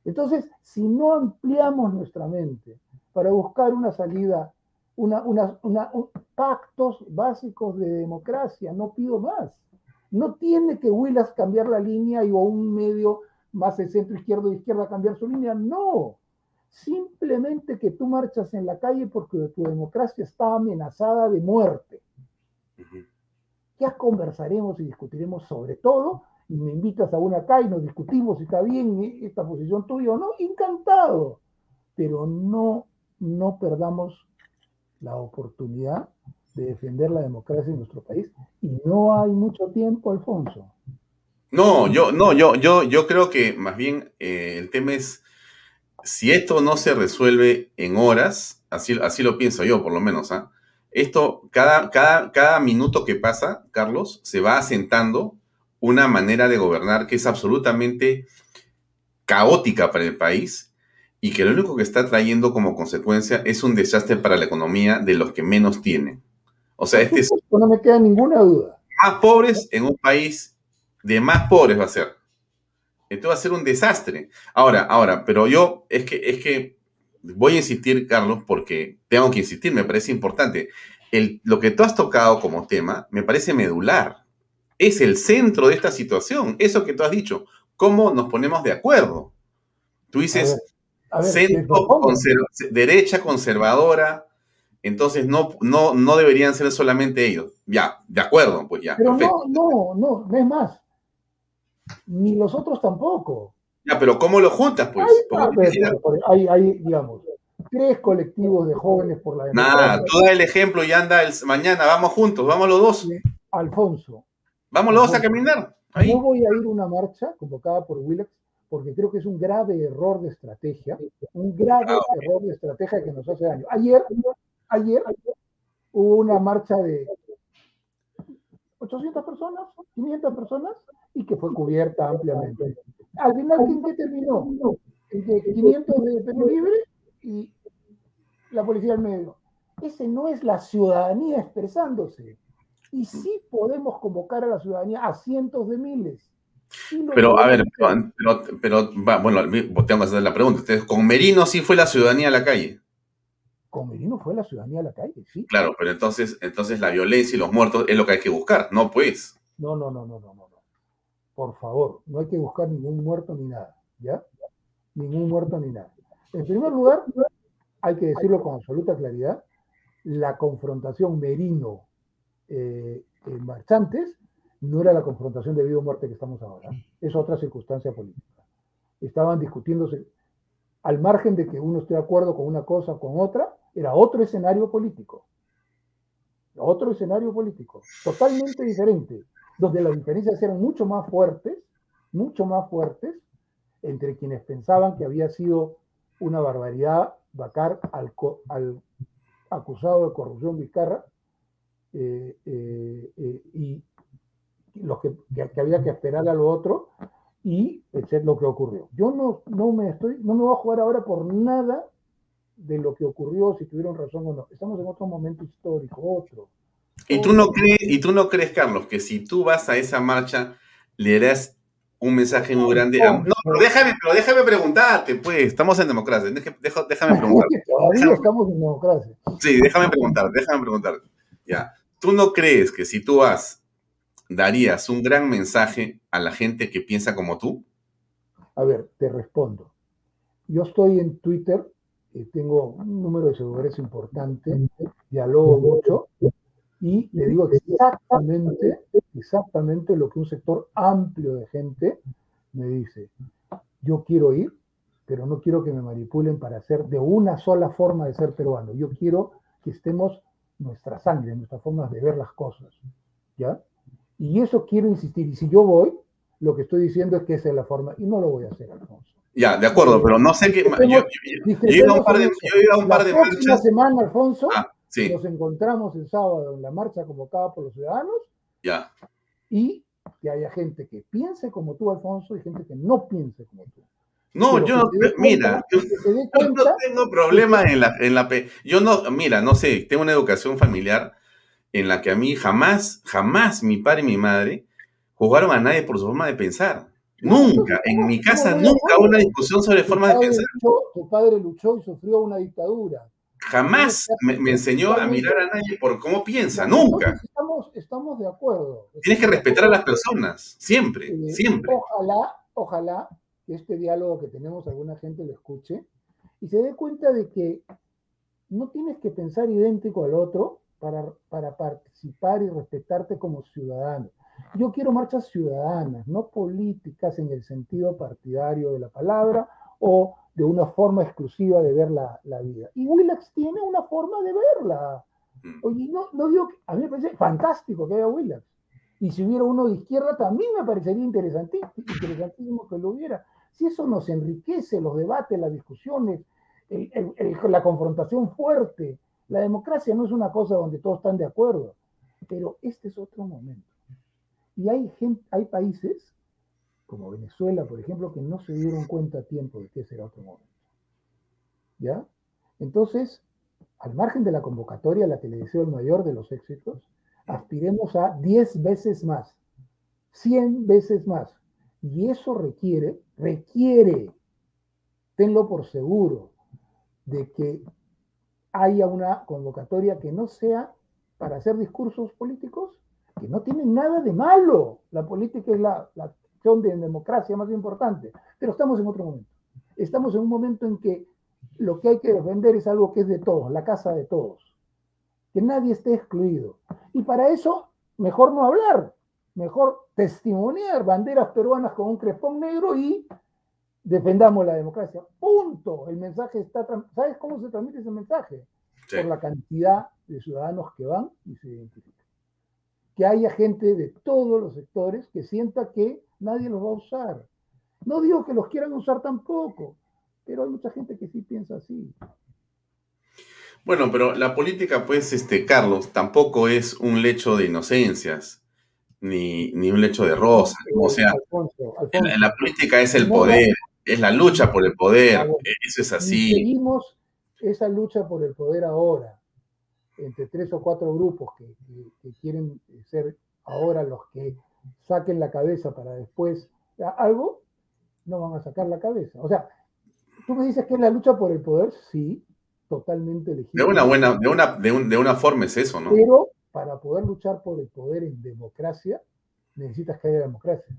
Entonces, si no ampliamos nuestra mente para buscar una salida, una, pactos básicos de democracia, no pido más. No tiene que Willas cambiar la línea y o un medio más de centro izquierdo de izquierda cambiar su línea, no. Simplemente que tú marchas en la calle porque tu democracia está amenazada de muerte. Ya conversaremos y discutiremos sobre todo y me invitas a una acá y nos discutimos si está bien esta posición tuya o no, encantado. Pero no, no perdamos la oportunidad de defender la democracia en nuestro país. Y no hay mucho tiempo, Alfonso. No, yo, no, yo, yo, yo creo que más bien eh, el tema es si esto no se resuelve en horas, así, así lo pienso yo, por lo menos, ¿ah? Esto, cada, cada, cada minuto que pasa, Carlos, se va asentando una manera de gobernar que es absolutamente caótica para el país y que lo único que está trayendo como consecuencia es un desastre para la economía de los que menos tienen. O sea, este es... No me queda ninguna duda. Más pobres en un país de más pobres va a ser. Esto va a ser un desastre. Ahora, ahora, pero yo es que, es que voy a insistir, Carlos, porque tengo que insistir, me parece importante. El, lo que tú has tocado como tema me parece medular es el centro de esta situación. Eso que tú has dicho, ¿cómo nos ponemos de acuerdo? Tú dices, centro, derecha conservadora, entonces no, no, no deberían ser solamente ellos. Ya, de acuerdo, pues ya. Pero no, no, no, no es más. Ni los otros tampoco. Ya, pero ¿cómo lo juntas, pues? Hay, hay, digamos, tres colectivos de jóvenes por la democracia. Nada, todo el ejemplo y anda el, mañana, vamos juntos, vamos los dos. Alfonso, Vámonos a caminar. No voy a ir a una marcha convocada por Willax porque creo que es un grave error de estrategia, un grave ah, error de estrategia que nos hace daño. Ayer, ayer hubo una marcha de 800 personas, 500 personas, y que fue cubierta ampliamente. Al final, ¿quién qué terminó? Entre 500 de Perú Libre y la policía al medio. Ese no es la ciudadanía expresándose y sí podemos convocar a la ciudadanía a cientos de miles. Pero, a ver, pero, pero, bueno, tengo que hacer la pregunta. ¿Con Merino sí fue la ciudadanía a la calle? Con Merino fue la ciudadanía a la calle, sí. Claro, pero entonces, entonces la violencia y los muertos es lo que hay que buscar, ¿no? Pues. No, no, no, no, no, no. Por favor, no hay que buscar ningún muerto ni nada, ¿ya? Ningún muerto ni nada. En primer lugar, hay que decirlo con absoluta claridad, la confrontación Merino eh, marchantes, no era la confrontación de vida o muerte que estamos ahora. Es otra circunstancia política. Estaban discutiéndose, al margen de que uno esté de acuerdo con una cosa o con otra, era otro escenario político. Otro escenario político, totalmente diferente. donde las diferencias eran mucho más fuertes, mucho más fuertes, entre quienes pensaban que había sido una barbaridad vacar al, acusado de corrupción Vizcarra eh, eh, eh, y los que, que, había que esperar a lo otro y es lo que ocurrió. Yo no, no, me estoy, no me voy a jugar ahora por nada de lo que ocurrió, si tuvieron razón o no. Estamos en otro momento histórico, otro. ¿Y tú no crees, y tú no crees, Carlos, que si tú vas a esa marcha, le darás un mensaje muy grande? No, pero déjame, pero déjame preguntarte, pues, estamos en democracia. Déjame, preguntar. Todavía estamos en democracia. Sí, déjame preguntar, déjame preguntar. Ya. ¿Tú no crees que si tú vas, darías un gran mensaje a la gente que piensa como tú? A ver, te respondo. Yo estoy en Twitter, eh, tengo un número de seguidores importante, dialogo mucho y le digo exactamente, exactamente lo que un sector amplio de gente me dice. Yo quiero ir, pero no quiero que me manipulen para hacer de una sola forma de ser peruano. Yo quiero que estemos nuestra sangre, nuestras formas de ver las cosas. ¿Ya? Y eso quiero insistir. Y si yo voy, lo que estoy diciendo es que esa es la forma, y no lo voy a hacer, Alfonso. Ya, de acuerdo, pero no sé qué. Yo, yo, he ido a un par de, yo un par de marchas. semana, Alfonso, ah, nos encontramos el sábado en la marcha convocada por los ciudadanos. Ya. Y que haya gente que piense como tú, Alfonso, y gente que no piense como tú. No, yo no, mira, yo, no tengo problema en la, en la, yo no, mira, no sé, tengo una educación familiar en la que a mí jamás, jamás mi padre y mi madre jugaron a nadie por su forma de pensar. Nunca, en mi casa nunca hubo una discusión sobre forma de pensar. tu padre luchó y sufrió una dictadura. Jamás me, enseñó a mirar a nadie por cómo piensa, nunca. Estamos, estamos de acuerdo. Tienes que respetar a las personas, siempre, eh, siempre. Ojalá, ojalá que este diálogo que tenemos alguna gente lo escuche y se dé cuenta de que no tienes que pensar idéntico al otro para, para participar y respetarte como ciudadano. Yo quiero marchas ciudadanas, no políticas en el sentido partidario de la palabra o de una forma exclusiva de ver la, la vida. Y Willax tiene una forma de verla. Oye, no, no digo, a mí me parece fantástico que haya Willax. Y si hubiera uno de izquierda, también me parecería interesantísimo, interesantísimo que lo hubiera. Si eso nos enriquece los debates, las discusiones, la confrontación fuerte. La democracia no es una cosa donde todos están de acuerdo, pero este es otro momento. Y hay, gente, hay países, como Venezuela, por ejemplo, que no se dieron cuenta a tiempo de que ese era otro momento. ¿Ya? Entonces, al margen de la convocatoria, la que le deseo el mayor de los éxitos, aspiremos a 10 veces más, 100 veces más. Y eso requiere, requiere, tenlo por seguro, de que haya una convocatoria que no sea para hacer discursos políticos, que no tienen nada de malo. La política es la, la acción de democracia más importante, pero estamos en otro momento. Estamos en un momento en que lo que hay que defender es algo que es de todos, la casa de todos, que nadie esté excluido. Y para eso, mejor no hablar, mejor testimoniar banderas peruanas con un crespón negro y defendamos la democracia. Punto. El mensaje está. ¿Sabes cómo se transmite ese mensaje? Por la cantidad de ciudadanos que van y se identifican. Que haya gente de todos los sectores que sienta que nadie los va a usar. No digo que los quieran usar tampoco, pero hay mucha gente que sí piensa así. Bueno, pero la política, pues, este, Carlos, tampoco es un lecho de inocencias ni, ni un lecho de rosa. O sea, En, la política es el poder, es la lucha por el poder, eso es así. seguimos esa lucha por el poder ahora, entre tres o cuatro grupos que, quieren ser ahora los que saquen la cabeza para después algo, no van a sacar la cabeza. O sea, tú me dices que es la lucha por el poder, sí, totalmente legítimo. De una buena, de una, de, de una forma es eso, ¿no? Pero para poder luchar por el poder en democracia, necesitas que haya democracia.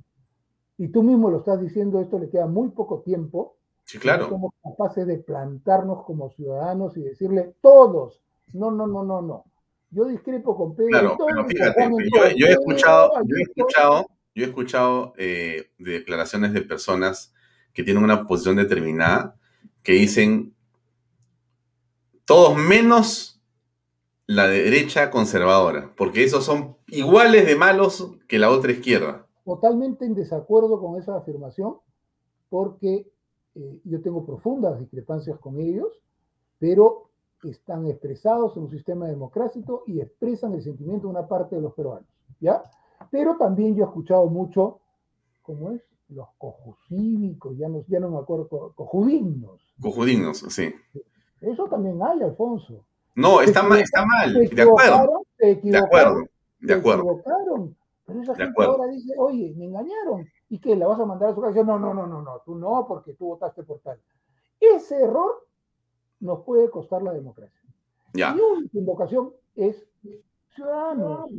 Y tú mismo lo estás diciendo, esto le queda muy poco tiempo. Sí, claro. Somos capaces de plantarnos como ciudadanos y decirle todos, no, no, no, no, no. Yo discrepo con Pedro. Claro, pero fíjate, yo, he escuchado, yo he escuchado, yo he escuchado eh, declaraciones de personas que tienen una posición determinada que dicen todos menos la derecha conservadora, porque esos son iguales de malos que la otra izquierda. Totalmente en desacuerdo con esa afirmación, porque eh, yo tengo profundas discrepancias con ellos, pero están expresados en un sistema democrático y expresan el sentimiento de una parte de los peruanos, ¿ya? Pero también yo he escuchado mucho, ¿cómo es? Los cojusívicos, ya no, ya no me acuerdo, cojudignos. Cojudignos, sí. Eso también hay, Alfonso. No, está mal, está mal, de acuerdo. De acuerdo, de acuerdo. Se equivocaron, pero esa gente ahora dice, oye, me engañaron, ¿y qué? ¿La vas a mandar a su casa? No, no, no, no, no, tú no, porque tú votaste por tal. Ese error nos puede costar la democracia. Ya. Mi única invocación es ciudadanos,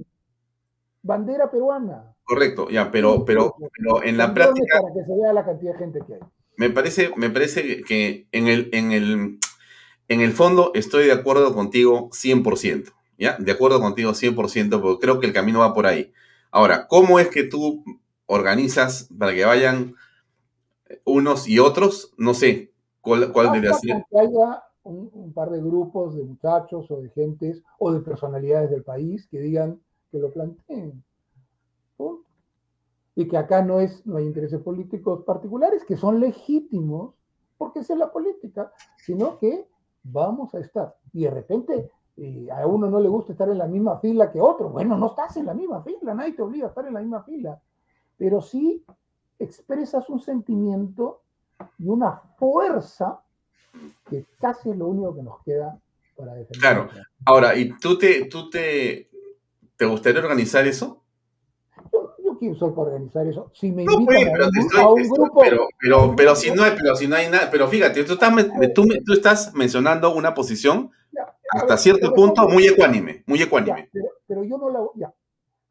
bandera peruana. Correcto, ya, pero, pero, pero en la práctica. Para que se vea la cantidad de gente que hay. Me parece, me parece que en el, en el, en el fondo estoy de acuerdo contigo 100%, ¿ya? De acuerdo contigo 100%, porque creo que el camino va por ahí. Ahora, ¿cómo es que tú organizas para que vayan unos y otros? No sé, ¿cuál, cuál debería ser? Que haya un, par de grupos de muchachos o de gentes o de personalidades del país que digan que lo planteen. Y que acá no, es, no hay intereses políticos particulares que son legítimos, porque esa es la política, sino que vamos a estar. Y de repente eh, a uno no le gusta estar en la misma fila que otro. Bueno, no estás en la misma fila, nadie te obliga a estar en la misma fila. Pero sí expresas un sentimiento y una fuerza que casi es lo único que nos queda para defender. Claro. Ahora, ¿y tú te, tú te, te gustaría organizar eso? Quiero soy para organizar eso. Si me invitan pues, a, un, grupo... Pero, pero, pero, si no hay, pero si no hay nada... Pero fíjate, tú estás, tú, tú estás mencionando una posición hasta cierto punto muy ecuánime, muy ecuánime. pero, pero, yo no la... Ya.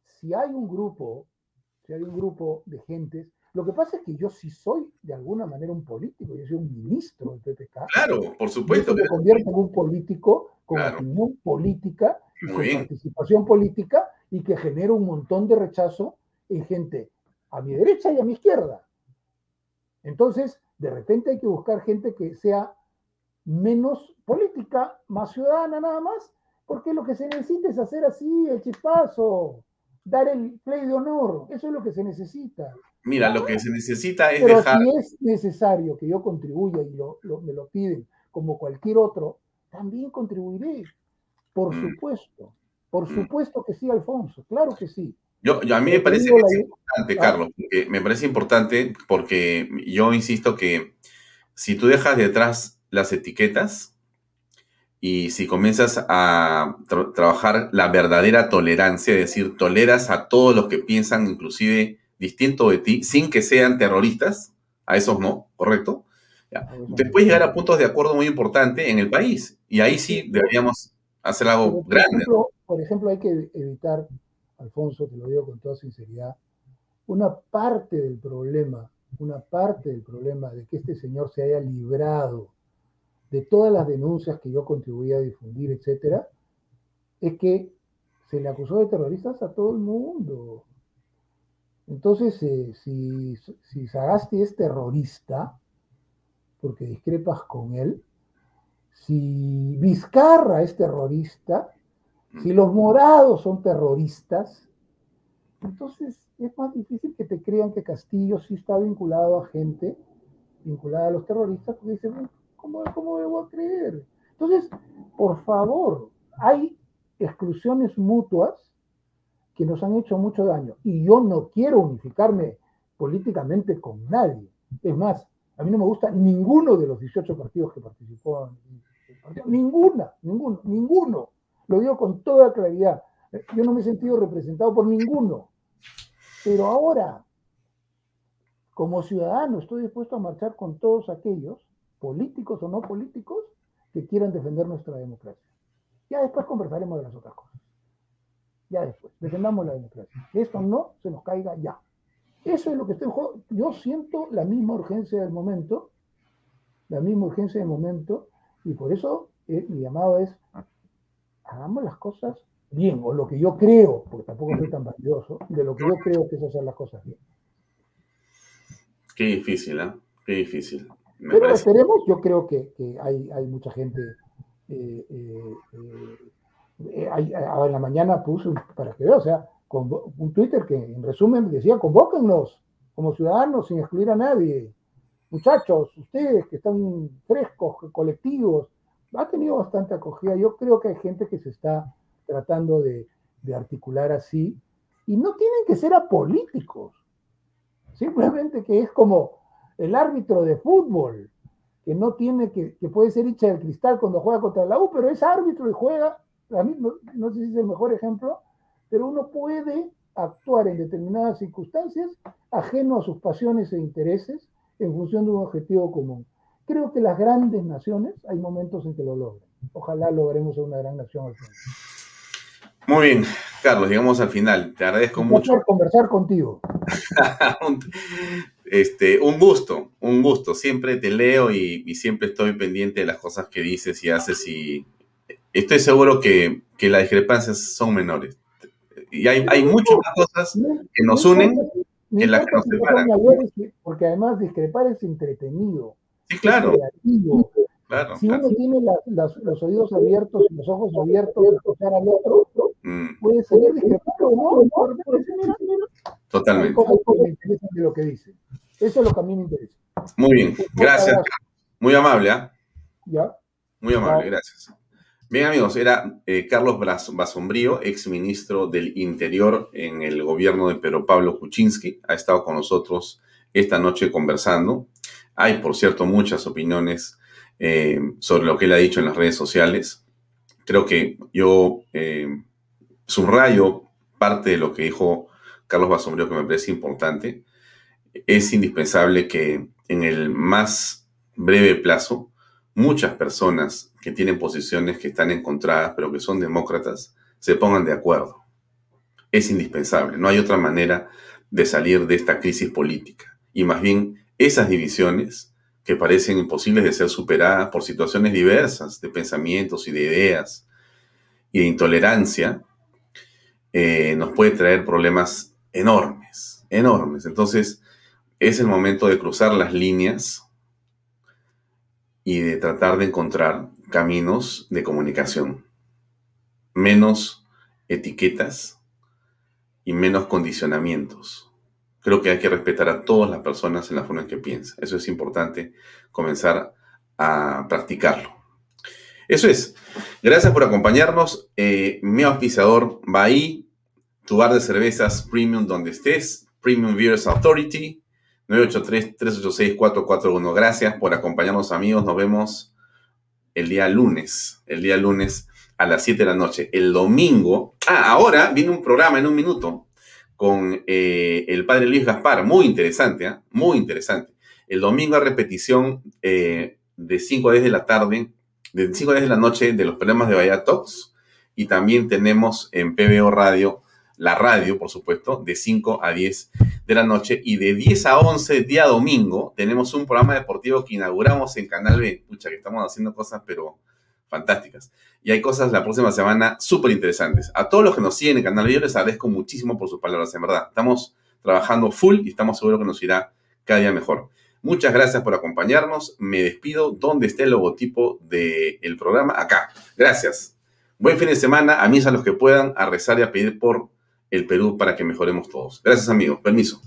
Si hay un grupo, si hay un grupo de gentes lo que pasa es que yo sí soy de alguna manera un político, yo soy un ministro del PPK. Claro, por supuesto. Me convierto en un político con opinión política con participación política y que genera un montón de rechazo en gente a mi derecha y a mi izquierda. Entonces, de repente hay que buscar gente que sea menos política, más ciudadana nada más, porque lo que se necesita es hacer así el chispazo, dar el play de honor, eso es lo que se necesita. Mira, lo que se necesita es Pero si es necesario que yo contribuya y lo, me lo piden como cualquier otro, también contribuiré. Por mm. supuesto. Por mm. supuesto que sí, Alfonso. Claro que sí. Yo, a mí me parece importante. Carlos, me parece importante porque yo insisto que si tú dejas detrás las etiquetas y si comienzas a trabajar la verdadera tolerancia, es decir, toleras a todos los que piensan inclusive distinto de ti, sin que sean terroristas, a esos no, ¿correcto? Ya. Te puedes llegar a puntos de acuerdo muy importantes en el país y ahí sí deberíamos hacer algo grande. por ejemplo, hay que evitar, Alfonso, te lo digo con toda sinceridad, una parte del problema, una parte del problema de que este señor se haya librado de todas las denuncias que yo contribuí a difundir, etcétera, es que se le acusó de terroristas a todo el mundo. Entonces, eh, si, si Sagasti es terrorista, porque discrepas con él, si Vizcarra es terrorista, si los morados son terroristas, entonces es más difícil que te crean que Castillo sí está vinculado a gente vinculada a los terroristas, porque dicen, ¿cómo, cómo debo creer? Entonces, por favor, hay exclusiones mutuas que nos han hecho mucho daño. Y yo no quiero unificarme políticamente con nadie. Es más, a mí no me gusta ninguno de los 18 partidos que participó en Ninguna, ninguno, ninguno. Lo digo con toda claridad. Yo no me he sentido representado por ninguno. Pero ahora, como ciudadano, estoy dispuesto a marchar con todos aquellos, políticos o no políticos, que quieran defender nuestra democracia. Ya después conversaremos de las otras cosas ya después. Defendamos la democracia. Esto no se nos caiga ya. Eso es lo que estoy Yo siento la misma urgencia del momento, la misma urgencia del momento, y por eso eh, mi llamado es, hagamos las cosas bien, o lo que yo creo, porque tampoco soy tan valioso, de lo que yo creo que es hacer las cosas bien. Qué difícil, ¿eh? Qué difícil. Pero esperemos, yo creo que, hay, hay, mucha gente eh, eh, eh, en la mañana puso, para que vea, o sea, un Twitter que en resumen decía, convóquennos como ciudadanos sin excluir a nadie. Muchachos, ustedes que están frescos, colectivos, ha tenido bastante acogida. Yo creo que hay gente que se está tratando de, de articular así y no tienen que ser apolíticos. Simplemente que es como el árbitro de fútbol, que no tiene que, que puede ser hincha del cristal cuando juega contra la U, pero es árbitro y juega, a mí no, no sé si es el mejor ejemplo, pero uno puede actuar en determinadas circunstancias ajeno a sus pasiones e intereses en función de un objetivo común. Creo que las grandes naciones hay momentos en que lo logran. Ojalá logremos una gran nación al final. Muy bien, Carlos, llegamos al final. Te agradezco un mucho. conversar contigo. este, un gusto, un gusto. Siempre te leo y, y, siempre estoy pendiente de las cosas que dices y haces y estoy seguro que, que las discrepancias son menores. Y hay, hay muchas cosas que nos unen en las que nos separan. Porque además discrepar es entretenido. Sí, claro. Claro, si uno tiene la, las, los oídos abiertos y los ojos abiertos de escuchar al otro, mm. puede o no. Totalmente. Me interesa de lo que dice. Eso es lo que a mí me interesa. Muy bien, gracias. Muy amable, ¿ah? ¿eh? Ya. Muy amable, ya. gracias. Bien, amigos, era eh, Carlos Basombrío, ex ministro del Interior en el gobierno de Pedro Pablo Kuczynski. Ha estado con nosotros esta noche conversando. Hay, por cierto, muchas opiniones eh, sobre lo que él ha dicho en las redes sociales. Creo que yo eh, subrayo parte de lo que dijo Carlos Basombrío que me parece importante. Es indispensable que en el más breve plazo muchas personas que tienen posiciones que están encontradas, pero que son demócratas, se pongan de acuerdo. Es indispensable. No hay otra manera de salir de esta crisis política. Y más bien, esas divisiones que parecen imposibles de ser superadas por situaciones diversas de pensamientos y de ideas y de intolerancia, eh, nos puede traer problemas enormes, enormes. Entonces, es el momento de cruzar las líneas y de tratar de encontrar caminos de comunicación, menos etiquetas y menos condicionamientos creo que hay que respetar a todas las personas en la forma en que piensan. Eso es importante comenzar a practicarlo. Eso es. Gracias por acompañarnos. Eh, mi auspiciador va ahí. Tu bar de cervezas premium donde estés. Premium Beers Authority. 983-386-441. Gracias por acompañarnos amigos. Nos vemos el día lunes. El día lunes a las 7 de la noche. El domingo. Ah, ahora viene un programa en un minuto con eh, el padre Luis Gaspar, muy interesante, ¿eh? muy interesante. El domingo a repetición eh, de 5 a 10 de la tarde, de 5 a 10 de la noche de los problemas de Bahía Talks. Y también tenemos en PBO Radio, la radio, por supuesto, de 5 a 10 de la noche. Y de 10 a 11, día domingo, tenemos un programa deportivo que inauguramos en Canal B. Pucha, que estamos haciendo cosas, pero fantásticas. Y hay cosas la próxima semana súper interesantes. A todos los que nos siguen en el canal, yo les agradezco muchísimo por sus palabras, en verdad. Estamos trabajando full y estamos seguros que nos irá cada día mejor. Muchas gracias por acompañarnos. Me despido. ¿Dónde está el logotipo del programa? Acá. Gracias. Buen fin de semana. A mí a los que puedan a rezar y a pedir por el Perú para que mejoremos todos. Gracias, amigos. Permiso.